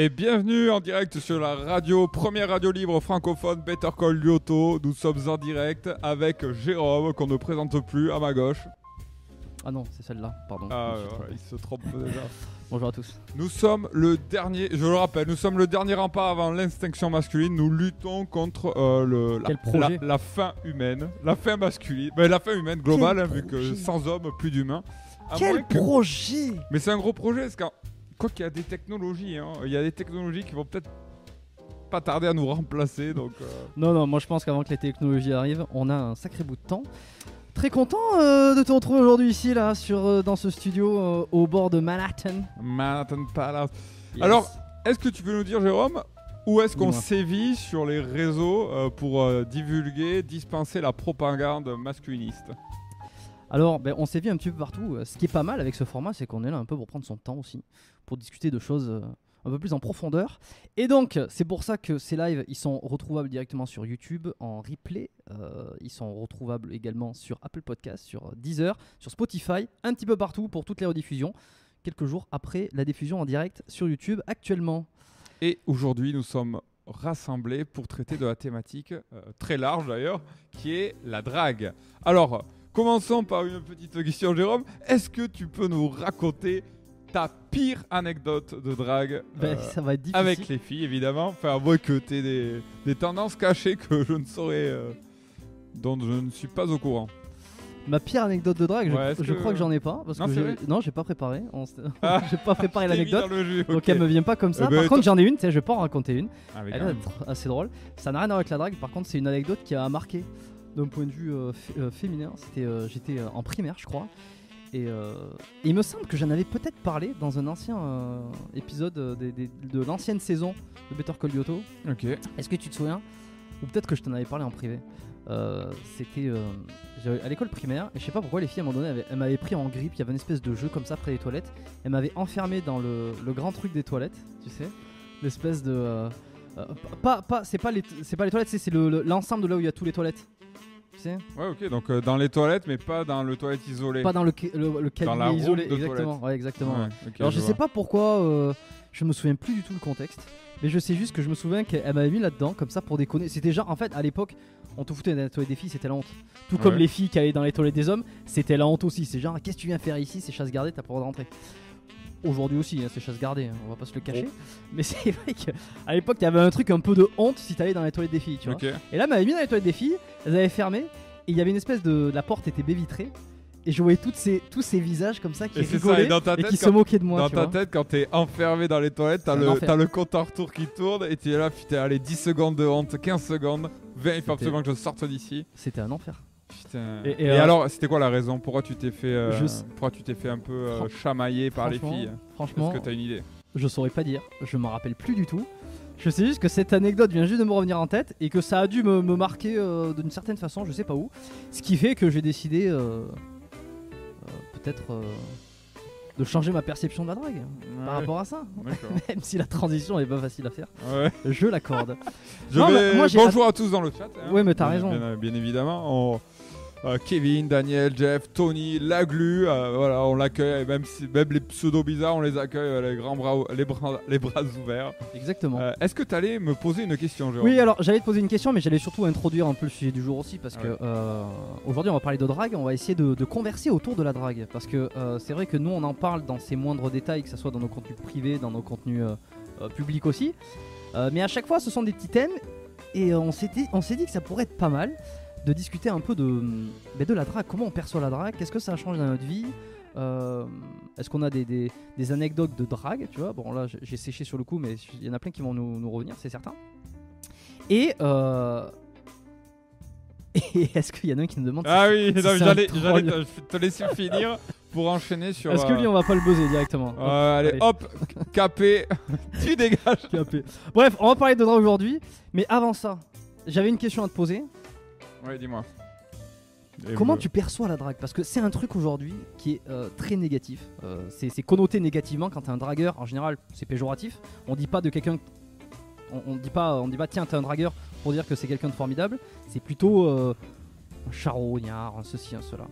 Et bienvenue en direct sur la radio, première radio libre francophone Better Call Lyoto. Nous sommes en direct avec Jérôme, qu'on ne présente plus à ma gauche. Ah non, c'est celle-là, pardon. Ah, ouais, il se trompe déjà. Bonjour à tous. Nous sommes le dernier, je le rappelle, nous sommes le dernier rempart avant l'extinction masculine. Nous luttons contre euh, le, la, la- la fin humaine, la fin masculine, Ben, la fin humaine globale, hein, vu que sans hommes, plus d'humains. Quel que- projet Mais c'est un gros projet, parce qu'en quoi qu'il y a des technologies, hein, il y a des technologies qui vont peut-être pas tarder à nous remplacer, donc. euh, Non, non, moi je pense qu'avant que les technologies arrivent, on a un sacré bout de temps. Très content euh, de te retrouver aujourd'hui ici, là, sur, euh, dans ce studio au bord de Manhattan. Manhattan Palace. Yes. Alors, est-ce que tu peux nous dire, Jérôme, où est-ce qu'on sévit sur les réseaux pour divulguer, dispenser la propagande masculiniste? Alors, ben, on vu un petit peu partout. Ce qui est pas mal avec ce format, c'est qu'on est là un peu pour prendre son temps aussi, pour discuter de choses euh, un peu plus en profondeur. Et donc, c'est pour ça que ces lives, ils sont retrouvables directement sur YouTube en replay. Euh, ils sont retrouvables également sur Apple Podcast, sur euh, Deezer, sur Spotify, un petit peu partout pour toutes les rediffusions. Quelques jours après la diffusion en direct sur YouTube actuellement. Et aujourd'hui, nous sommes rassemblés pour traiter de la thématique très large d'ailleurs, qui est la drague. Alors, commençons par une petite question, Jérôme. Est-ce que tu peux nous raconter ta pire anecdote de drague Ben, euh, ça va être difficile. avec les filles, évidemment. Enfin, à moins que tu aies des, des tendances cachées que je ne saurais, euh, dont je ne suis pas au courant. Ma pire anecdote de drague, je- Ouais, est-ce je, que- crois que j'en ai pas. Parce Non, que c'est j'ai- vrai non, j'ai pas préparé. On s- Ah. j'ai pas préparé Je t'ai mis l'anecdote. dans le jus, Donc ok. elle me vient pas comme ça. Eh ben, Par contre, j'en ai une, tu sais, je vais pas en raconter une. Ah, Elle est même. tr- assez drôle. Ça n'a rien à voir avec la drague. Par contre, c'est une anecdote qui a marqué d'un point de vue euh, euh, féminin. C'était, euh, j'étais euh, en primaire, je crois. Et euh, il me semble que j'en avais peut-être parlé dans un ancien euh, épisode euh, des- des- de l'ancienne saison de Better Call Lyoto. Ok. Est-ce que tu te souviens? Ou peut-être que je t'en avais parlé en privé. Euh, C'était euh, j'avais- à l'école primaire et je sais pas pourquoi les filles à un moment donné avaient- elles m'avaient pris en grippe. Il y avait une espèce de jeu comme ça près des toilettes. Elles m'avaient enfermé dans le, le grand truc des toilettes, tu sais, l'espèce de euh, euh, pas pas c'est pas les c'est pas les toilettes, c'est c'est le- le- l'ensemble de là où il y a tous les toilettes. Tu sais, Ouais, ok. Donc euh, dans les toilettes, mais pas dans le toilette isolé. pas dans le le, le cabinet la room isolé, de exactement. Ouais, exactement. Ouais, Alors je, sais pas pourquoi, euh, je me souviens plus du tout le contexte, mais je sais juste que je me souviens qu'elle m'avait mis là-dedans comme ça pour déconner. C'était genre, en fait, à l'époque, on te foutait dans les toilettes des filles, c'était la honte. Tout comme Ouais. les filles qui allaient dans les toilettes des hommes, c'était la honte aussi. C'est genre, qu'est-ce que tu viens faire ici? C'est chasse gardée, t'as pas le droit de rentrer. Aujourd'hui aussi, hein, c'est chasse gardée, hein, on va pas se le cacher. Oh. Mais c'est vrai qu'à l'époque, il y avait un truc un peu de honte si t'allais dans les toilettes des filles, tu vois. Et là, m'avait mis dans les toilettes des filles, elles avaient fermé, et il y avait une espèce de. La porte était baie vitrée, et je voyais toutes ces, tous ces visages comme ça qui Et c'est ça, rigolaient et dans ta et tête, qui se moquaient de moi. Dans tu ta vois. tête, quand t'es enfermé dans les toilettes, t'as le, le compte à retour qui tourne et tu es là, putain, allez, 10 secondes de honte, 15 secondes, 20, il faut absolument que je sorte d'ici. C'était un enfer. Putain. Et- Et, et, euh, alors, c'était quoi la raison Pourquoi tu t'es fait, euh, Je pourquoi tu t'es fait un peu euh, chamailler par les filles Franchement, Est-ce que t'as une idée je saurais pas dire, je m'en rappelle plus du tout. Je sais juste que cette anecdote vient juste de me revenir en tête et que ça a dû me, me marquer euh, d'une certaine façon, je sais pas où. Ce qui fait que j'ai décidé euh, euh, peut-être euh, de changer ma perception de la drague par Ouais, rapport à ça. Même si la transition est pas facile à faire, Ouais. je l'accorde. Vais- Bonjour à tous dans le chat. hein. Ouais, mais t'as raison. Bien, bien évidemment. On- euh, Kevin, Daniel, Jeff, Tony, Laglu, euh, voilà, on l'accueille. Même, si, même les pseudos bizarres, on les accueille euh, les grands bras, les bras, les bras ouverts. Exactement. Euh, Est-ce que tu allais me poser une question, Jérôme? Oui, alors j'allais te poser une question, mais j'allais surtout introduire un peu le sujet du jour aussi, parce Ah que euh, aujourd'hui on va parler de drague, on va essayer de, de converser autour de la drague, parce que euh, c'est vrai que nous on en parle dans ses moindres détails, que ce soit dans nos contenus privés, dans nos contenus euh, euh, publics aussi, Euh, mais à chaque fois ce sont des petits thèmes, et euh, on s'est dit, on s'est dit que ça pourrait être pas mal de discuter un peu de, de la drague, comment on perçoit la drague, qu'est-ce que ça change dans notre vie? euh, Est-ce qu'on a des, des- des anecdotes de drague, tu vois? Bon là j'ai- séché sur le coup, mais il y en a plein qui vont nous, nous revenir, c'est certain. Et, euh... et est-ce qu'il y en a un qui nous demande Ah si- oui, si j'allais te, laisser finir pour enchaîner sur. Est-ce que lui euh, on va pas le buzzer directement? Allez, Allez. hop, capé, tu dégages. Capé. Bref, on va parler de drague aujourd'hui, mais avant ça, j'avais une question à te poser. Ouais, dis-moi. Comment me- tu perçois la drague? Parce que c'est un truc aujourd'hui qui est euh, très négatif. Euh, c'est connoté négativement quand t'es un dragueur. En général, c'est péjoratif. On dit pas de quelqu'un. On, on dit pas, on dit pas tiens t'es un dragueur pour dire que c'est quelqu'un de formidable. C'est plutôt euh, un charognard, un ceci, un cela.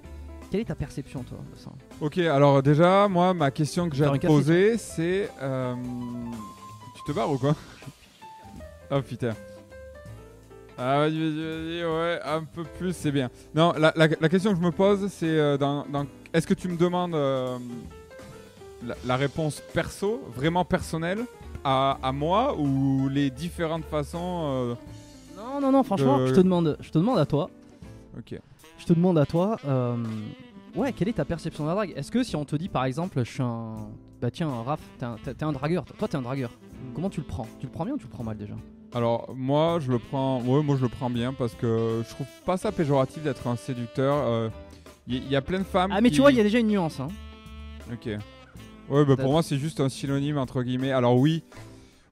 Quelle est ta perception toi de ça? Ok, alors déjà, moi, ma question que j'ai à te poser, c'est. euh, tu te barres ou quoi? Oh putain. Ah vas-y, vas-y, vas-y, ouais, un peu plus, c'est bien. Non, la, la- la question que je me pose, c'est euh, dans, dans- est-ce que tu me demandes euh, la, la réponse perso, vraiment personnelle, à, à moi ou les différentes façons euh, Non, non, non, franchement, Euh, je, te demande, je te demande à toi. Ok. Je te demande à toi. euh, ouais, quelle est ta perception de la drague? Est-ce que si on te dit par exemple, je suis un. Bah tiens, Raph, t'es un, t'es- t'es un dragueur. Toi, t'es un dragueur. Comment tu le prends? Tu le prends bien ou tu le prends mal déjà? Alors moi je le prends, ouais moi je le prends bien parce que je trouve pas ça péjoratif d'être un séducteur. Il y, y a plein de femmes. Ah, mais qui- tu vois, il y a déjà une nuance. Hein. Ok. Ouais, bah pour moi, c'est juste un synonyme entre guillemets. Alors oui.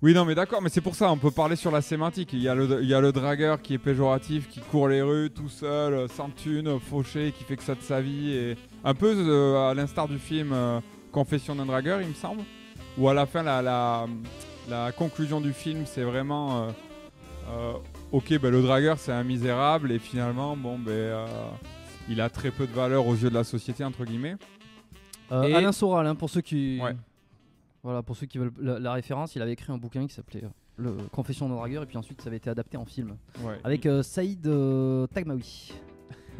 Oui, non, mais d'accord, mais c'est pour ça, on peut parler sur la sémantique. Il y, a le, il y a le dragueur qui est péjoratif, qui court les rues tout seul, euh, sans thune, euh, fauché, qui fait que ça de sa vie. Et un peu euh, à l'instar du film euh, Confession d'un dragueur, il me semble. Où à la fin, la, la, la conclusion du film, c'est vraiment. euh, euh, ok, bah, le dragueur, c'est un misérable, et finalement, bon, ben. euh, il a très peu de valeur aux yeux de la société, entre guillemets. Et- Alain Soral, hein, pour ceux qui. Ouais. Voilà, pour ceux qui veulent la, la référence, il avait écrit un bouquin qui s'appelait Le Confession d'un dragueur, et puis ensuite ça avait été adapté en film. Ouais. Avec euh, Saïd euh, Tagmaoui.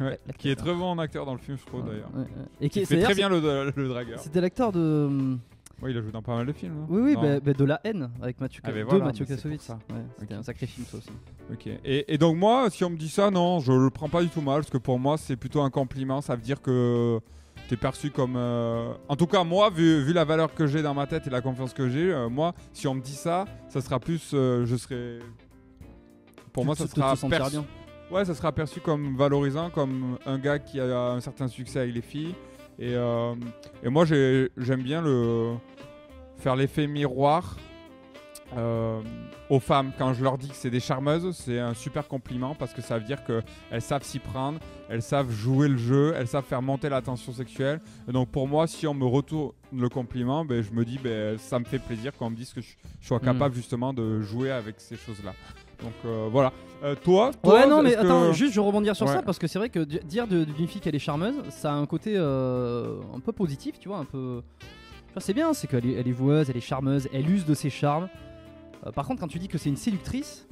Ouais, qui est très bon acteur dans le film, je trouve d'ailleurs. Ouais. Et qui fait très bien le, le dragueur. C'était l'acteur de. Ouais, il a joué dans pas mal de films. hein. Oui, oui, bah, bah, de la haine avec Mathieu, Ah, de Mathieu Kassovitz. ça. Ouais, C'était un sacré film, ça aussi. Ok. Et, et donc moi, si on me dit ça, non, je le prends pas du tout mal, parce que pour moi, c'est plutôt un compliment. Ça veut dire que t'es perçu comme... euh, En tout cas, moi, vu, vu la valeur que j'ai dans ma tête et la confiance que j'ai, euh, moi, si on me dit ça, ça sera plus... euh, je serai... Pour Tu moi, ça sera perçu... Ouais, ça sera perçu comme valorisant, comme un gars qui a un certain succès avec les filles. Et, euh, et moi, j'ai- j'aime bien le faire l'effet miroir euh, aux femmes. Quand je leur dis que c'est des charmeuses, c'est un super compliment parce que ça veut dire qu'elles savent s'y prendre, elles savent jouer le jeu, elles savent faire monter la tension sexuelle. Et donc pour moi, si on me retourne le compliment, ben, je me dis ben, ça me fait plaisir qu'on me dise que je, je sois Mhm. capable justement de jouer avec ces choses-là. Donc euh, voilà. Euh, toi, toi, Ouais, non, mais est-ce que- attends, juste je vais rebondir sur Ouais. ça parce que c'est vrai que di- dire de- d'une fille qu'elle est charmeuse, ça a un côté euh, un peu positif, tu vois, un peu. Enfin, c'est bien, c'est qu'elle est, elle est joueuse, elle est charmeuse, elle use de ses charmes. Euh, par contre, quand tu dis que c'est une séductrice,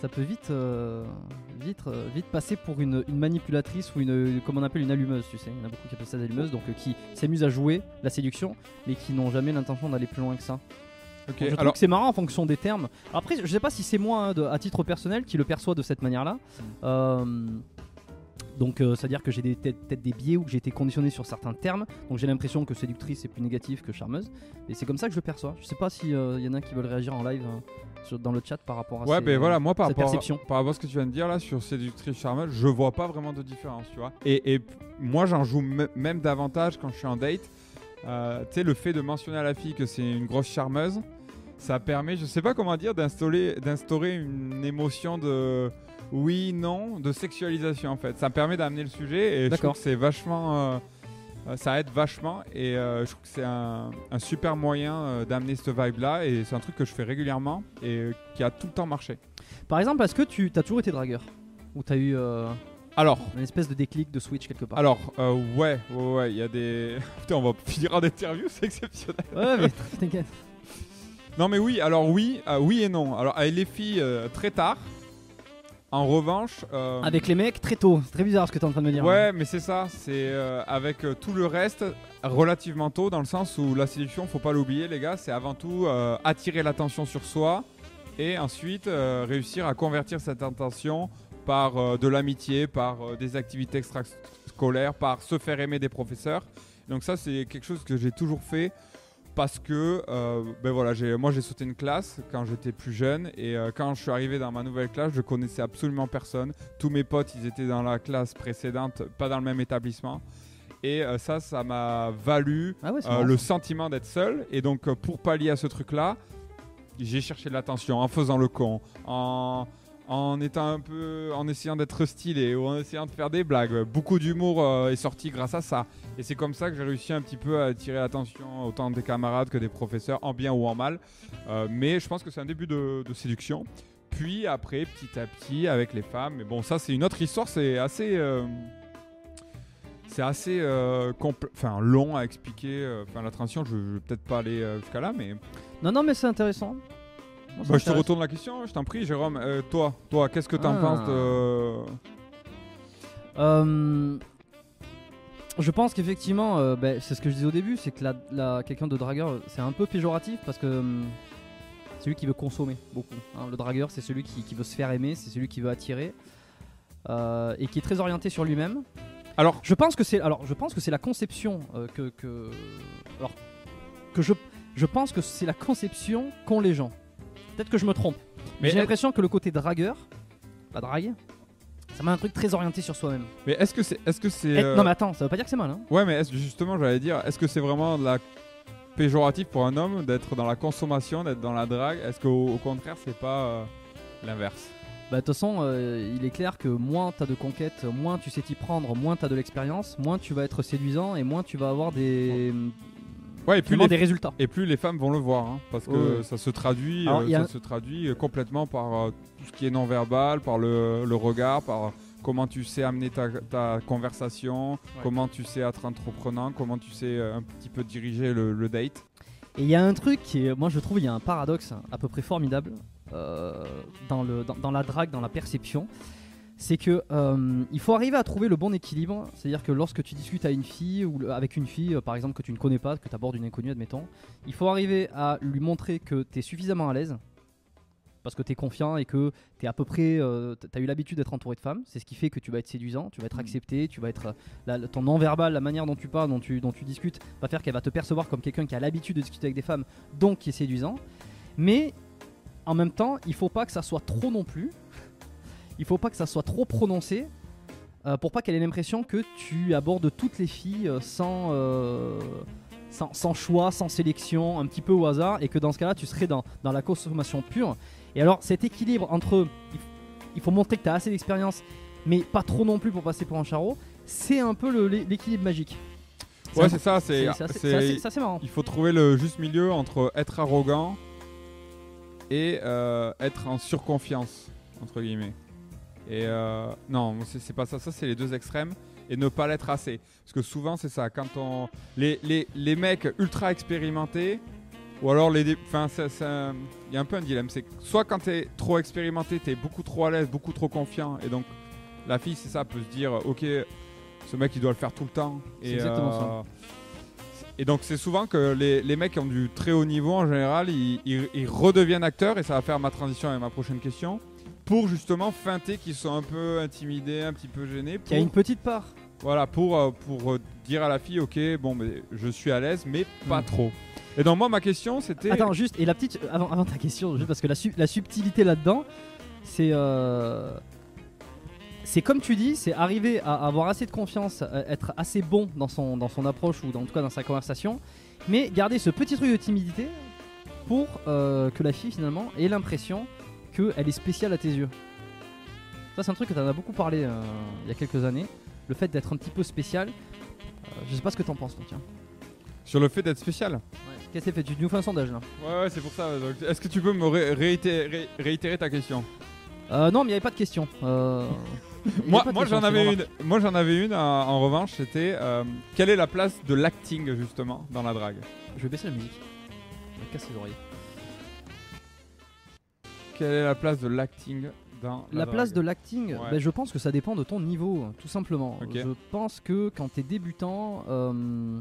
ça peut vite, euh, vite, euh, vite passer pour une, une manipulatrice ou une, comme on appelle une allumeuse, tu sais. Il y en a beaucoup qui appellent ça des allumeuses, donc euh, qui s'amusent à jouer la séduction, mais qui n'ont jamais l'intention d'aller plus loin que ça. Ok, je trouve alors que c'est marrant en fonction des termes. Après, je sais pas si c'est moi, hein, de- à titre personnel, qui le perçoit de cette manière-là. Euh, donc, euh, c'est-à-dire que j'ai peut-être des biais ou que j'ai été conditionné sur certains termes. Donc, j'ai l'impression que séductrice c'est plus négatif que charmeuse. Et c'est comme ça que je le perçois. Je sais pas s'il y en a qui veulent réagir en live euh, sur- dans le chat par rapport à Ouais, ces- ben voilà, moi par cette rapport, perception. par rapport à ce que tu viens de dire là sur séductrice charmeuse, je vois pas vraiment de différence, tu vois. Et, moi j'en joue me- même davantage quand je suis en date. Euh, tu sais, le fait de mentionner à la fille que c'est une grosse charmeuse, ça permet, je sais pas comment dire, d'instaurer, d'instaurer une émotion de oui, non, de sexualisation en fait. Ça me permet d'amener le sujet et je trouve que c'est vachement. euh, ça aide vachement et euh, je trouve que c'est un, un super moyen euh, d'amener cette vibe là et c'est un truc que je fais régulièrement et qui a tout le temps marché. Par exemple, est-ce que tu as toujours été dragueur? Ou t'as eu Alors, une espèce de déclic de switch quelque part? Alors euh, ouais, ouais, ouais, il y a des. Putain, on va finir en interview, c'est exceptionnel. Ouais, mais t'inquiète. Non, mais oui, alors oui, euh, oui et non. Alors, avec les filles, euh, très tard. En revanche. euh, Avec les mecs, très tôt. C'est très bizarre ce que t'es en train de me dire. hein. Ouais, mais c'est ça. C'est euh, avec euh, tout le reste relativement tôt, dans le sens où la séduction, faut pas l'oublier, les gars, c'est avant tout euh, attirer l'attention sur soi et ensuite euh, réussir à convertir cette attention par euh, de l'amitié, par euh, des activités extrascolaires, par se faire aimer des professeurs. Donc ça, c'est quelque chose que j'ai toujours fait parce que euh, ben voilà, moi j'ai sauté une classe quand j'étais plus jeune et euh, quand je suis arrivé dans ma nouvelle classe, je connaissais absolument personne. Tous mes potes, ils étaient dans la classe précédente, pas dans le même établissement. Et euh, ça, ça m'a valu Ah ouais, le sentiment d'être seul. Et donc, pour pallier à ce truc-là, j'ai cherché de l'attention en faisant le con, en, en étant un peu, en essayant d'être stylé ou en essayant de faire des blagues. Beaucoup d'humour euh, est sorti grâce à ça. Et c'est comme ça que j'ai réussi un petit peu à attirer l'attention autant des camarades que des professeurs, en bien ou en mal. Euh, mais je pense que c'est un début de, séduction. Puis après, petit à petit, avec les femmes. Mais bon, ça, c'est une autre histoire. C'est assez. euh, c'est assez long à expliquer. Enfin, la transition, je, je vais peut-être pas aller jusqu'à là, mais Non, non, mais c'est intéressant. Bah, je te retourne la question, je t'en prie, Jérôme. Euh, toi, toi, qu'est-ce que t'en Ah. penses de... Euh, je pense qu'effectivement, euh, ben, c'est ce que je disais au début, c'est que la, la- quelqu'un de dragueur, euh, c'est un peu péjoratif parce que hum, c'est celui qui veut consommer beaucoup. hein. Le dragueur, c'est celui qui, qui veut se faire aimer, c'est celui qui veut attirer euh, et qui est très orienté sur lui-même. Alors, Je pense que c'est alors je pense que c'est la conception euh, que, que alors que je je pense que c'est la conception qu'ont les gens. Peut-être que je me trompe. mais, J'ai l'impression que le côté dragueur, la drague, ça m'a un truc très orienté sur soi-même. mais est-ce que c'est... Est-ce que c'est... Eh, euh, Non mais attends, ça veut pas dire que c'est mal. Hein. Ouais, mais justement, j'allais dire, est-ce que c'est vraiment de la péjoratif pour un homme d'être dans la consommation, d'être dans la drague? Est-ce qu'au au contraire, c'est pas euh, l'inverse? Bah de toute façon, euh, il est clair que moins t'as de conquêtes, moins tu sais t'y prendre, moins t'as de l'expérience, moins tu vas être séduisant et moins tu vas avoir des, Ouais, et plus, les, des résultats. et plus les femmes vont le voir, hein, parce que Ouais. ça se traduit, Alors, euh, ça un- se traduit euh, complètement par euh, tout ce qui est non-verbal, par le, le regard, par comment tu sais amener ta, ta conversation, comment tu sais être entreprenant, comment tu sais un petit peu diriger le, le date. Et il y a un truc qui moi je trouve, il y a un paradoxe à peu près formidable euh, dans, le, dans, dans la drague, dans la perception. C'est que euh, il faut arriver à trouver le bon équilibre. C'est-à-dire que lorsque tu discutes à une fille ou avec une fille, euh, par exemple, que tu ne connais pas, que tu abordes une inconnue, admettons, il faut arriver à lui montrer que tu es suffisamment à l'aise. Parce que tu es confiant et que tu es à peu près. tu as eu l'habitude d'être entouré de femmes. C'est ce qui fait que tu vas être séduisant, tu vas être accepté, tu vas être. euh, la- ton non-verbal, la manière dont tu parles, dont tu, dont tu discutes, va faire qu'elle va te percevoir comme quelqu'un qui a l'habitude de discuter avec des femmes, donc qui est séduisant. Mais en même temps, il faut pas que ça soit trop non plus. Il faut pas que ça soit trop prononcé. euh, pour pas qu'elle ait l'impression que tu abordes toutes les filles euh, sans, euh, sans, sans choix, sans sélection, un petit peu au hasard, et que dans ce cas-là, tu serais dans, dans la consommation pure. Et alors, cet équilibre entre. il faut montrer que tu as assez d'expérience, mais pas trop non plus pour passer pour un charreau, c'est un peu l'équilibre magique. Ouais, c'est ça, c'est. assez marrant. Il faut trouver le juste milieu entre être arrogant et euh, être en surconfiance, entre guillemets. Et euh, non, c'est pas ça, ça c'est les deux extrêmes. Et ne pas l'être assez. Parce que souvent c'est ça, quand on. Les, les, les mecs ultra expérimentés, ou alors les. Enfin, il y a un peu un dilemme. C'est soit quand t'es trop expérimenté, t'es beaucoup trop à l'aise, beaucoup trop confiant, et donc la fille, c'est ça, peut se dire, ok, ce mec il doit le faire tout le temps. C'est Et, exactement euh, ça. et donc c'est souvent que les, les mecs qui ont du très haut niveau en général, ils, ils- ils redeviennent acteurs et ça va faire ma transition avec ma prochaine question pour justement feinter qu'ils sont un peu intimidés, un petit peu gênés. Il y a une petite part. Voilà pour euh, pour euh, dire à la fille ok bon mais je suis à l'aise mais pas Mm. trop. Et donc moi ma question c'était Attends, juste, et la petite. Avant, avant ta question, juste parce que la, su- la subtilité là-dedans, c'est. euh, c'est comme tu dis, c'est arriver à avoir assez de confiance, être assez bon dans son, dans son approche ou dans, en tout cas dans sa conversation, mais garder ce petit truc de timidité pour euh, que la fille finalement ait l'impression qu'elle est spéciale à tes yeux. Ça, c'est un truc que tu en as beaucoup parlé euh, il y a quelques années, le fait d'être un petit peu spécial. Euh, je sais pas ce que t'en penses, toi, tiens. sur le fait d'être spécial? Qu'est-ce que c'est fait? Tu nous fais un sondage là Ouais ouais c'est pour ça. donc, Est-ce que tu peux me ré- réitérer, réitérer ta question? Euh, non, mais il n'y avait pas de question. Euh, il y avait Moi, pas de moi question, j'en c'est avais une. Moi j'en avais une. En, en revanche, c'était euh, quelle est la place de l'acting justement dans la drague? Je vais baisser la musique. Je me casse les oreilles. Quelle est la place de l'acting dans la, La place de l'acting, Ouais. ben, je pense que ça dépend de ton niveau, tout simplement. Je pense que quand tu es débutant, euh,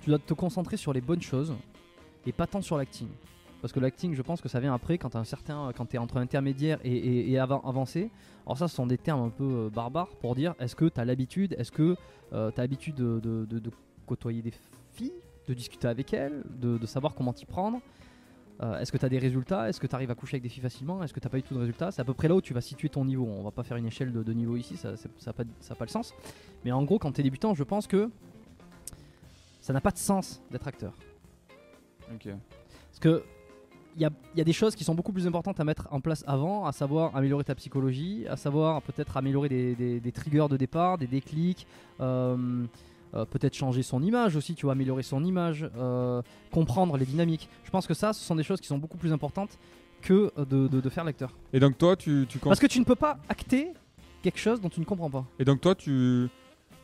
tu dois te concentrer sur les bonnes choses et pas tant sur l'acting. Parce que l'acting, je pense que ça vient après quand tu un certain, quand es entre intermédiaire et, et- et avan- avancé. Alors ça, ce sont des termes un peu euh, barbares pour dire est-ce que tu as l'habitude, est-ce que tu as l'habitude de, de- de- de côtoyer des filles, de discuter avec elles, de, de savoir comment t'y prendre. Euh, Est-ce que tu as des résultats? Est-ce que tu arrives à coucher avec des filles facilement? Est-ce que tu pas eu tout de résultats C'est à peu près là où tu vas situer ton niveau. On va pas faire une échelle de, de niveau ici, ça n'a ça pas, ça a pas le sens. Mais en gros, quand tu es débutant, je pense que ça n'a pas de sens d'être acteur. Ok. Parce que il y a, il y a des choses qui sont beaucoup plus importantes à mettre en place avant, à savoir améliorer ta psychologie, à savoir peut-être améliorer des, des- des triggers de départ, des déclics, euh, euh, peut-être changer son image aussi, tu vois, améliorer son image, euh, comprendre les dynamiques. Je pense que ça, ce sont des choses qui sont beaucoup plus importantes que de, de- de faire l'acteur. Et donc toi, tu, tu Parce que tu ne peux pas acter quelque chose dont tu ne comprends pas. Et donc toi, tu,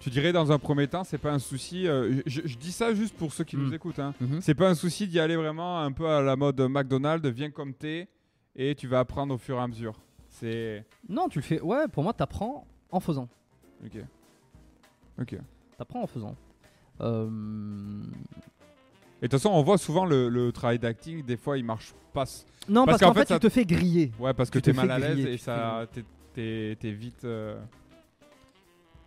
tu dirais dans un premier temps, c'est pas un souci. euh, je, je dis ça juste pour ceux qui Mm. nous écoutent. Hein. C'est pas un souci d'y aller vraiment un peu à la mode McDonald's, viens comme t'es. et tu vas apprendre au fur et à mesure. C'est. Non, tu le fais. Ouais, pour moi, t'apprends en faisant. Ok. Ok. T'apprends en faisant. Euh, Et de toute façon, on voit souvent le, le travail d'acting, des fois il marche pas. Non, Parce parce, qu'en fait, fait, ça- tu te fais griller. Ouais, parce que t'es mal à l'aise et ça. T'es- vite. euh,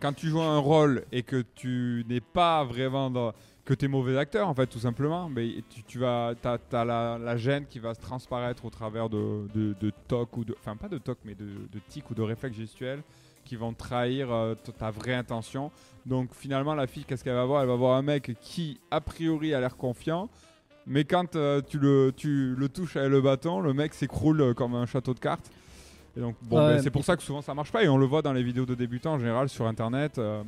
Quand tu joues un rôle et que tu n'es pas vraiment dans. que t'es mauvais acteur, en fait, tout simplement, mais tu, tu vas. T'as as la, la gêne qui va se transparaître au travers de, de, de tocs ou de. Enfin, pas de tocs, mais de, de tics ou de réflexes gestuels qui vont trahir euh, ta vraie intention. Donc finalement, la fille, qu'est-ce qu'elle va voir? Elle va voir un mec qui, a priori, a l'air confiant, mais quand euh, tu, le, tu le touches avec le bâton, le mec s'écroule euh, comme un château de cartes. Et donc, bon, Ouais, ben, c'est pour ça que souvent ça marche pas, et on le voit dans les vidéos de débutants en général sur internet. euh,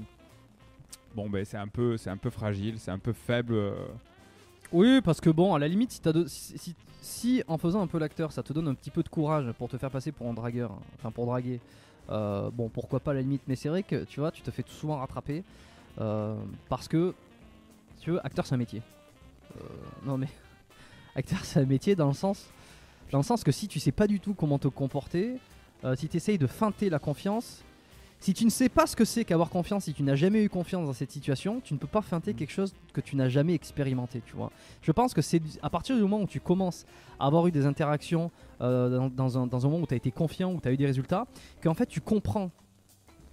bon, ben c'est un, peu- c'est un peu fragile, c'est un peu faible. Oui, parce que bon, à la limite, si, de- si, si- si, en faisant un peu l'acteur, ça te donne un petit peu de courage pour te faire passer pour un dragueur, hein, enfin pour draguer, euh, bon, pourquoi pas à la limite, mais c'est vrai que tu vois, tu te fais souvent rattraper euh, parce que, tu veux, acteur c'est un métier. Euh, non mais, acteur c'est un métier dans le sens, dans le sens que si tu sais pas du tout comment te comporter, si tu essayes de feinter la confiance, si tu ne sais pas ce que c'est qu'avoir confiance, si tu n'as jamais eu confiance dans cette situation, tu ne peux pas feinter quelque chose que tu n'as jamais expérimenté, tu vois. Je pense que c'est à partir du moment où tu commences à avoir eu des interactions euh, dans, dans un, dans un moment où tu as été confiant, où tu as eu des résultats, qu'en fait tu comprends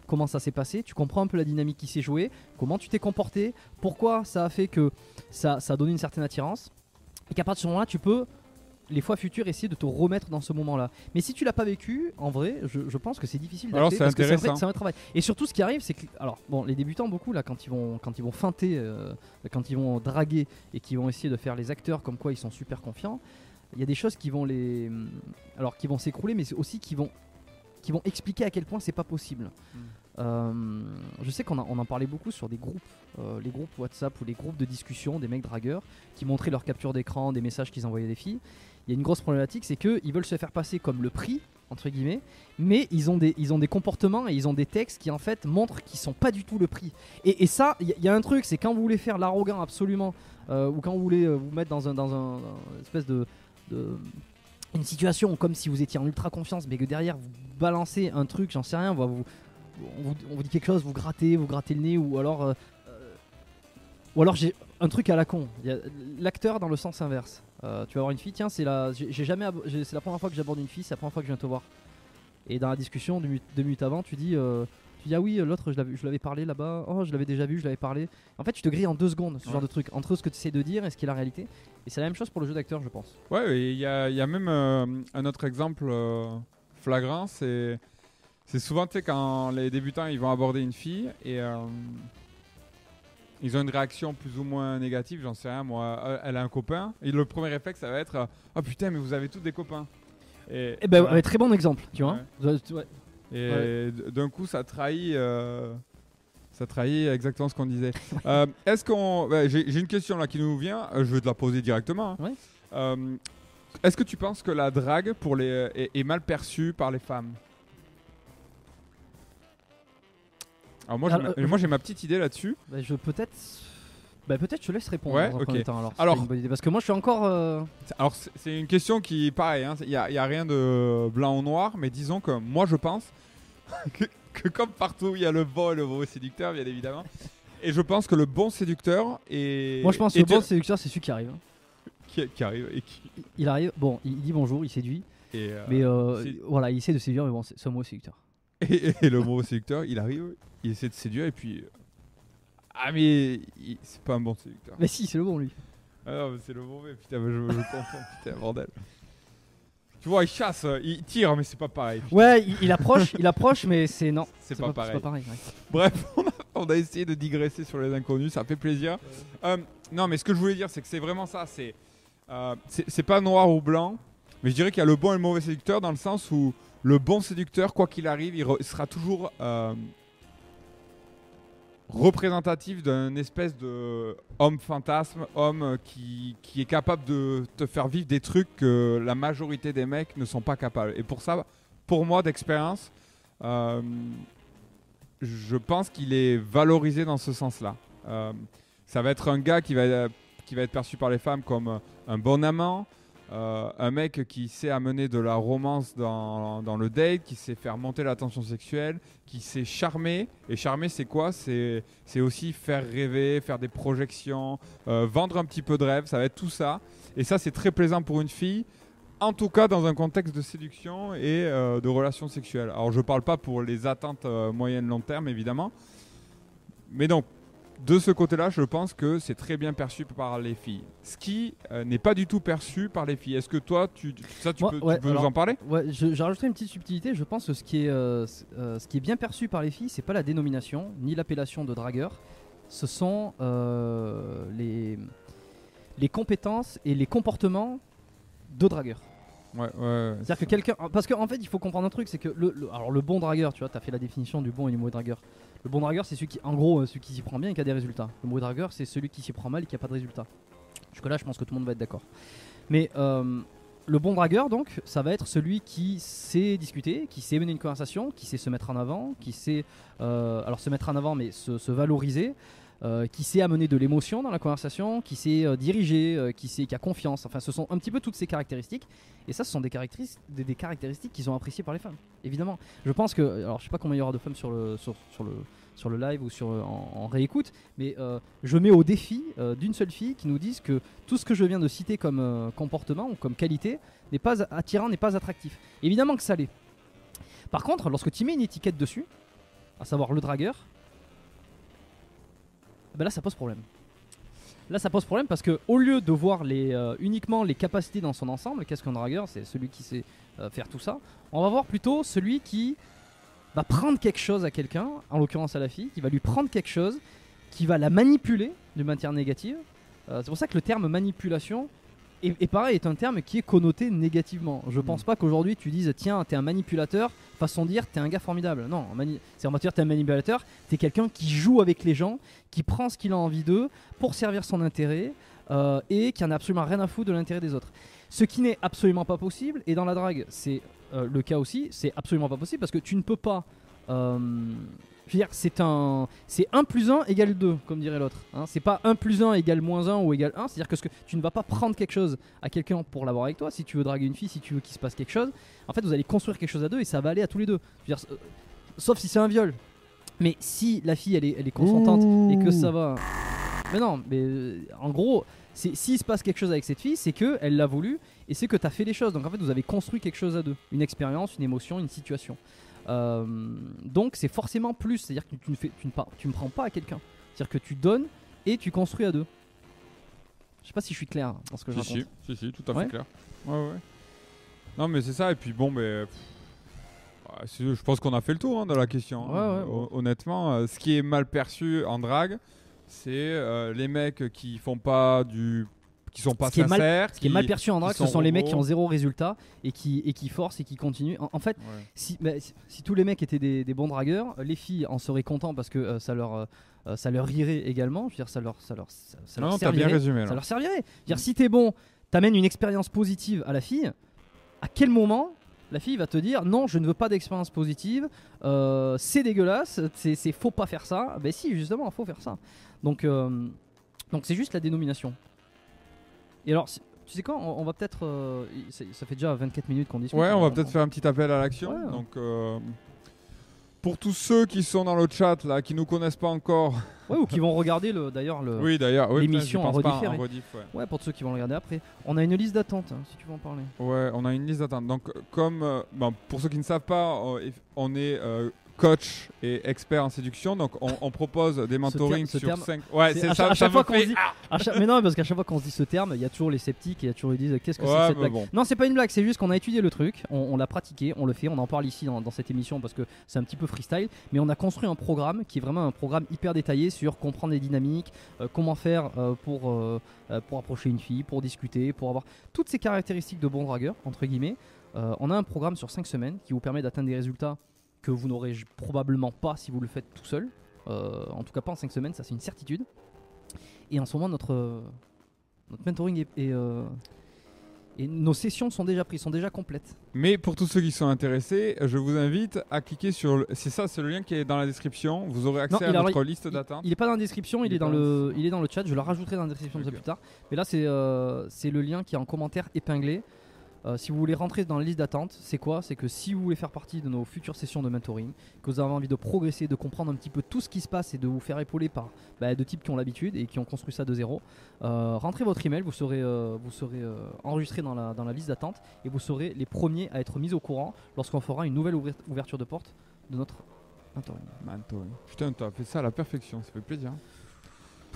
comment ça s'est passé, tu comprends un peu la dynamique qui s'est jouée, comment tu t'es comporté, pourquoi ça a fait que ça, ça a donné une certaine attirance, et qu'à partir de ce moment-là, tu peux, les fois futures, essayer de te remettre dans ce moment-là. Mais si tu l'as pas vécu, en vrai, je, je pense que c'est difficile Alors, d'acter parce que c'est un, vrai- travail. Et surtout, ce qui arrive, c'est que, alors, bon, les débutants, beaucoup, là, quand ils vont, quand ils vont feinter, euh, quand ils vont draguer et qui vont essayer de faire les acteurs comme quoi ils sont super confiants, il y a des choses qui vont les, alors, qui vont s'écrouler, mais aussi qui vont, qui vont expliquer à quel point c'est pas possible. Mm. Euh, je sais qu'on en- on en parlait beaucoup sur des groupes, euh, les groupes WhatsApp ou les groupes de discussion des mecs dragueurs qui montraient leur capture d'écran, des messages qu'ils envoyaient des filles. Il y a une grosse problématique, c'est qu'ils veulent se faire passer comme le prix entre guillemets, mais ils ont des ils ont des comportements et ils ont des textes qui en fait montrent qu'ils sont pas du tout le prix. Et, ça, il y, a un truc, c'est quand vous voulez faire l'arrogant absolument, euh, ou quand vous voulez euh, vous mettre dans un dans un, espèce de, une situation comme si vous étiez en ultra confiance, mais que derrière vous balancez un truc, j'en sais rien, on, vous, dit quelque chose, vous grattez, vous grattez le nez, ou alors euh, ou alors j'ai un truc à la con. L'acteur dans le sens inverse. Euh, tu vas voir une fille, tiens, c'est la, j'ai jamais, c'est la première fois que j'aborde une fille, c'est la première fois que je viens te voir. Et dans la discussion, deux minutes, deux minutes avant, tu dis, euh, tu dis ah oui, l'autre je l'avais, parlé là-bas, oh je l'avais déjà vu, je l'avais parlé. En fait, tu te grilles en deux secondes, ce Ouais. genre de truc, entre ce que tu essaies de dire et ce qui est la réalité. Et c'est la même chose pour le jeu d'acteur, je pense. Ouais, il y y a même euh, un autre exemple euh, flagrant, c'est c'est souvent tu sais, quand les débutants ils vont aborder une fille et euh, ils ont une réaction plus ou moins négative, j'en sais rien, moi, euh, elle a un copain, et le premier réflexe ça va être Oh putain, mais vous avez tous des copains. Et, Eh ben, voilà. ouais, très bon exemple, tu vois. Ouais. Et d'un coup, ça trahit, euh, ça trahit exactement ce qu'on disait. Euh, Est-ce qu'on, j'ai une question là qui nous vient. je vais te la poser directement. hein. Euh, Est-ce que tu penses que la drague pour les est, est mal perçue par les femmes? Alors moi, j'ai Alors, ma- euh, moi j'ai ma petite idée là-dessus. Bah, je peut-être, bah, peut-être je te laisse répondre Ouais, dans un temps alors. une bonne idée. parce que moi je suis encore. euh, Alors c'est- une question qui, pareil, hein, il n'y a, y a rien de blanc ou noir, mais disons que moi je pense que, que comme partout il y a le bon et le mauvais séducteur, bien évidemment. Et je pense que le bon séducteur est. Moi je pense que le bon séducteur c'est celui qui arrive. qui, qui arrive et qui. Il arrive, bon, il dit bonjour, il séduit, Et, euh, mais euh, voilà, il essaie de séduire, mais bon, c'est c'est un mauvais séducteur. et, et le mauvais séducteur, il arrive, il essaie de séduire et puis. euh, Ah mais il- c'est pas un bon séducteur. Mais si, c'est le bon lui. Ah non, mais c'est le mauvais, putain, mais je, je confonds, putain, bordel. Tu vois, il chasse, euh, il tire, mais c'est pas pareil. Ouais, il, il approche, il approche, mais c'est non. C'est pas pareil. C'est pas pareil. ouais. Bref, on a, on a essayé de digresser sur les inconnus, ça fait plaisir. Euh, non, mais ce que je voulais dire, c'est que c'est vraiment ça. C'est euh, c'est c'est pas noir ou blanc, mais je dirais qu'il y a le bon et le mauvais séducteur dans le sens où le bon séducteur, quoi qu'il arrive, il, sera toujours euh, représentatif d'un espèce de homme fantasme, homme euh, qui, qui est capable de te faire vivre des trucs que la majorité des mecs ne sont pas capables. Et pour ça, pour moi, d'expérience, euh, je pense qu'il est valorisé dans ce sens-là. Ça va être un gars qui va, qui va être perçu par les femmes comme un bon amant, euh, un mec qui sait amener de la romance dans, dans le date, qui sait faire monter la tension sexuelle, qui sait charmer. Et charmer, c'est quoi? C'est aussi faire rêver, faire des projections, euh, vendre un petit peu de rêve. Ça va être tout ça. Et ça, c'est très plaisant pour une fille. En tout cas, dans un contexte de séduction et euh, de relations sexuelles. Alors, je parle pas pour les attentes euh, moyennes long terme, évidemment. Mais donc, de ce côté-là, je pense que c'est très bien perçu par les filles. Ce qui euh, n'est pas du tout perçu par les filles. Est-ce que toi, tu, ça, tu Moi, peux, tu nous en parler? Ouais, rajouterai une petite subtilité. Je pense que ce qui est, euh, euh, ce qui est bien perçu par les filles, c'est pas la dénomination ni l'appellation de dragueur. Ce sont euh, les, les compétences et les comportements de dragueur. Ouais, ouais, ouais. C'est-à-dire que quelqu'un. Parce qu'en fait, il faut comprendre un truc c'est que le, le- alors le bon dragueur, tu vois, tu as fait la définition du bon et du mauvais dragueur. Le bon dragueur, c'est celui qui, en gros, euh, celui qui s'y prend bien et qui a des résultats. Le mauvais dragueur, c'est celui qui s'y prend mal et qui a pas de résultats. Jusque-là, je pense que tout le monde va être d'accord. Mais euh, le bon dragueur, donc, ça va être celui qui sait discuter, qui sait mener une conversation, qui sait se mettre en avant, qui sait. euh, alors, se mettre en avant, mais se, se valoriser. Euh, qui sait amener de l'émotion dans la conversation, qui sait euh, diriger, euh, qui sait qui a confiance. Enfin, ce sont un petit peu toutes ces caractéristiques. Et ça, ce sont des caractéristiques, des, des caractéristiques qui sont appréciées par les femmes, évidemment. Je pense que, alors je sais pas combien il y aura de femmes sur le, sur, le, sur le live ou sur, en, réécoute, mais euh, je mets au défi d'une seule fille qui nous dise que tout ce que je viens de citer comme comportement ou comme qualité n'est pas attirant, n'est pas attractif. Évidemment que ça l'est. Par contre, lorsque tu mets une étiquette dessus, à savoir le dragueur, ben là ça pose problème. Là, ça pose problème parce que au lieu de voir euh, uniquement les capacités dans son ensemble, qu'est-ce qu'un dragueur C'est celui qui sait euh, faire tout ça. On va voir plutôt celui qui va prendre quelque chose à quelqu'un, en l'occurrence à la fille, qui va lui prendre quelque chose, qui va la manipuler d'une manière négative. Euh, c'est pour ça que le terme manipulation est pareil, est un terme qui est connoté négativement. Je pense pas qu'aujourd'hui tu dises tiens, t'es un manipulateur, façon de dire t'es un gars formidable. Non, c'est en matière t'es un manipulateur, t'es quelqu'un qui joue avec les gens, qui prend ce qu'il a envie d'eux pour servir son intérêt euh, et qui en a absolument rien à foutre de l'intérêt des autres. Ce qui n'est absolument pas possible, et dans la drague c'est euh, le cas aussi, c'est absolument pas possible parce que tu ne peux pas. euh, c'est un, c'est 1 plus 1 égale 2, comme dirait l'autre. hein. C'est pas 1 plus 1 égale moins 1 ou égale 1. C'est-à-dire que, ce que tu ne vas pas prendre quelque chose à quelqu'un pour l'avoir avec toi. Si tu veux draguer une fille, si tu veux qu'il se passe quelque chose, en fait, vous allez construire quelque chose à deux et ça va aller à tous les deux. Euh, sauf si c'est un viol. Mais si la fille, elle est, elle est consentante et que ça va. Mais non, mais euh, en gros, s'il se passe quelque chose avec cette fille, c'est que elle l'a voulu et c'est que tu as fait les choses. Donc en fait, vous avez construit quelque chose à deux une expérience, une émotion, une situation. Euh, donc c'est forcément plus, c'est-à-dire que tu ne, fais, tu, ne, tu ne prends pas à quelqu'un. C'est-à-dire que tu donnes et tu construis à deux. Je sais pas si je suis clair dans ce que je si, raconte. si, si, si, tout à Ouais. fait clair. Ouais, ouais. Non, mais c'est ça. Et puis bon, mais. pff, c'est- je pense qu'on a fait le tour hein, de la question. hein. Ouais, ouais. Hon- Honnêtement, euh, ce qui est mal perçu en drague, c'est euh, les mecs qui font pas du. Qui sont pas Ce qui est mal- sincères. Ce qui est mal perçu en drague, ce sont les mecs qui ont zéro résultat et qui, et qui forcent et qui continuent. En, en fait, Ouais. si, bah, si, si tous les mecs étaient des, des bons dragueurs, les filles en seraient contents parce que euh, ça, leur, euh, ça leur rirait également. Je veux dire, ça leur, ça leur, ça, ça Non, leur t'as bien servirait. résumé. ça leur servirait. Je veux dire, si t'es bon, t'amènes une expérience positive à la fille, à quel moment la fille va te dire non, je ne veux pas d'expérience positive, euh, c'est dégueulasse, c'est c'est- faut pas faire ça. Ben si, justement, faut faire ça. Donc, euh, donc c'est juste la dénomination. Et alors, tu sais quoi, on, on va peut-être. euh, ça, ça fait déjà 24 minutes qu'on discute. Ouais, on va peut-être faire un petit appel à l'action. Ouais. Donc, euh, pour tous ceux qui sont dans le chat là, qui nous connaissent pas encore, Ouais, ou qui vont regarder le, d'ailleurs le. oui d'ailleurs, oui, l'émission putain, j'y en pas, rediff, ouais. Ouais, pour ceux qui vont le regarder après. On a une liste d'attente, hein, si tu veux en parler. Ouais, on a une liste d'attente. Donc, euh, comme euh, bon, pour ceux qui ne savent pas, euh, on est euh, coach et expert en séduction. Donc, on, on propose des mentorings ce sur terme, 5 Ouais, c'est c'est à ça. chaque- à chaque fois qu'on dit- chaque- Mais non, parce qu'à chaque fois qu'on se dit ce terme, il y a toujours les sceptiques et il y a toujours ils disent qu'est-ce que c'est Ouais, que cette blague. bon. Non, c'est pas une blague, c'est juste qu'on a étudié le truc, on, on l'a pratiqué, on le fait, on en parle ici dans, dans cette émission parce que c'est un petit peu freestyle, mais on a construit un programme qui est vraiment un programme hyper détaillé sur comprendre les dynamiques, euh, comment faire euh, pour, euh, pour approcher une fille, pour discuter, pour avoir toutes ces caractéristiques de bon dragueur, entre guillemets. On a un programme sur 5 semaines qui vous permet d'atteindre des résultats que vous n'aurez probablement pas si vous le faites tout seul. Euh, en tout cas pas en 5 semaines, ça c'est une certitude. Et en ce moment notre, euh, notre mentoring est, est, euh, Et nos sessions sont déjà prises, sont déjà complètes. Mais pour tous ceux qui sont intéressés, je vous invite à cliquer sur. le- C'est ça, c'est le lien qui est dans la description. Vous aurez accès Non, à notre liste d'attente. Il est pas dans la description, il, Il est dans le, il est dans le chat. Je le rajouterai dans la description de ça plus tard. Mais là, c'est euh, c'est le lien qui est en commentaire épinglé. Euh, si vous voulez rentrer dans la liste d'attente, c'est quoi? C'est que si vous voulez faire partie de nos futures sessions de mentoring, que vous avez envie de progresser, de comprendre un petit peu tout ce qui se passe et de vous faire épauler par bah, de types qui ont l'habitude et qui ont construit ça de zéro, euh, rentrez votre email, vous serez, euh, vous serez euh, enregistré dans la, dans la liste d'attente et vous serez les premiers à être mis au courant lorsqu'on fera une nouvelle ouvert- ouverture de porte de notre mentoring. Oui. Putain, t'as fait ça à la perfection, ça fait plaisir.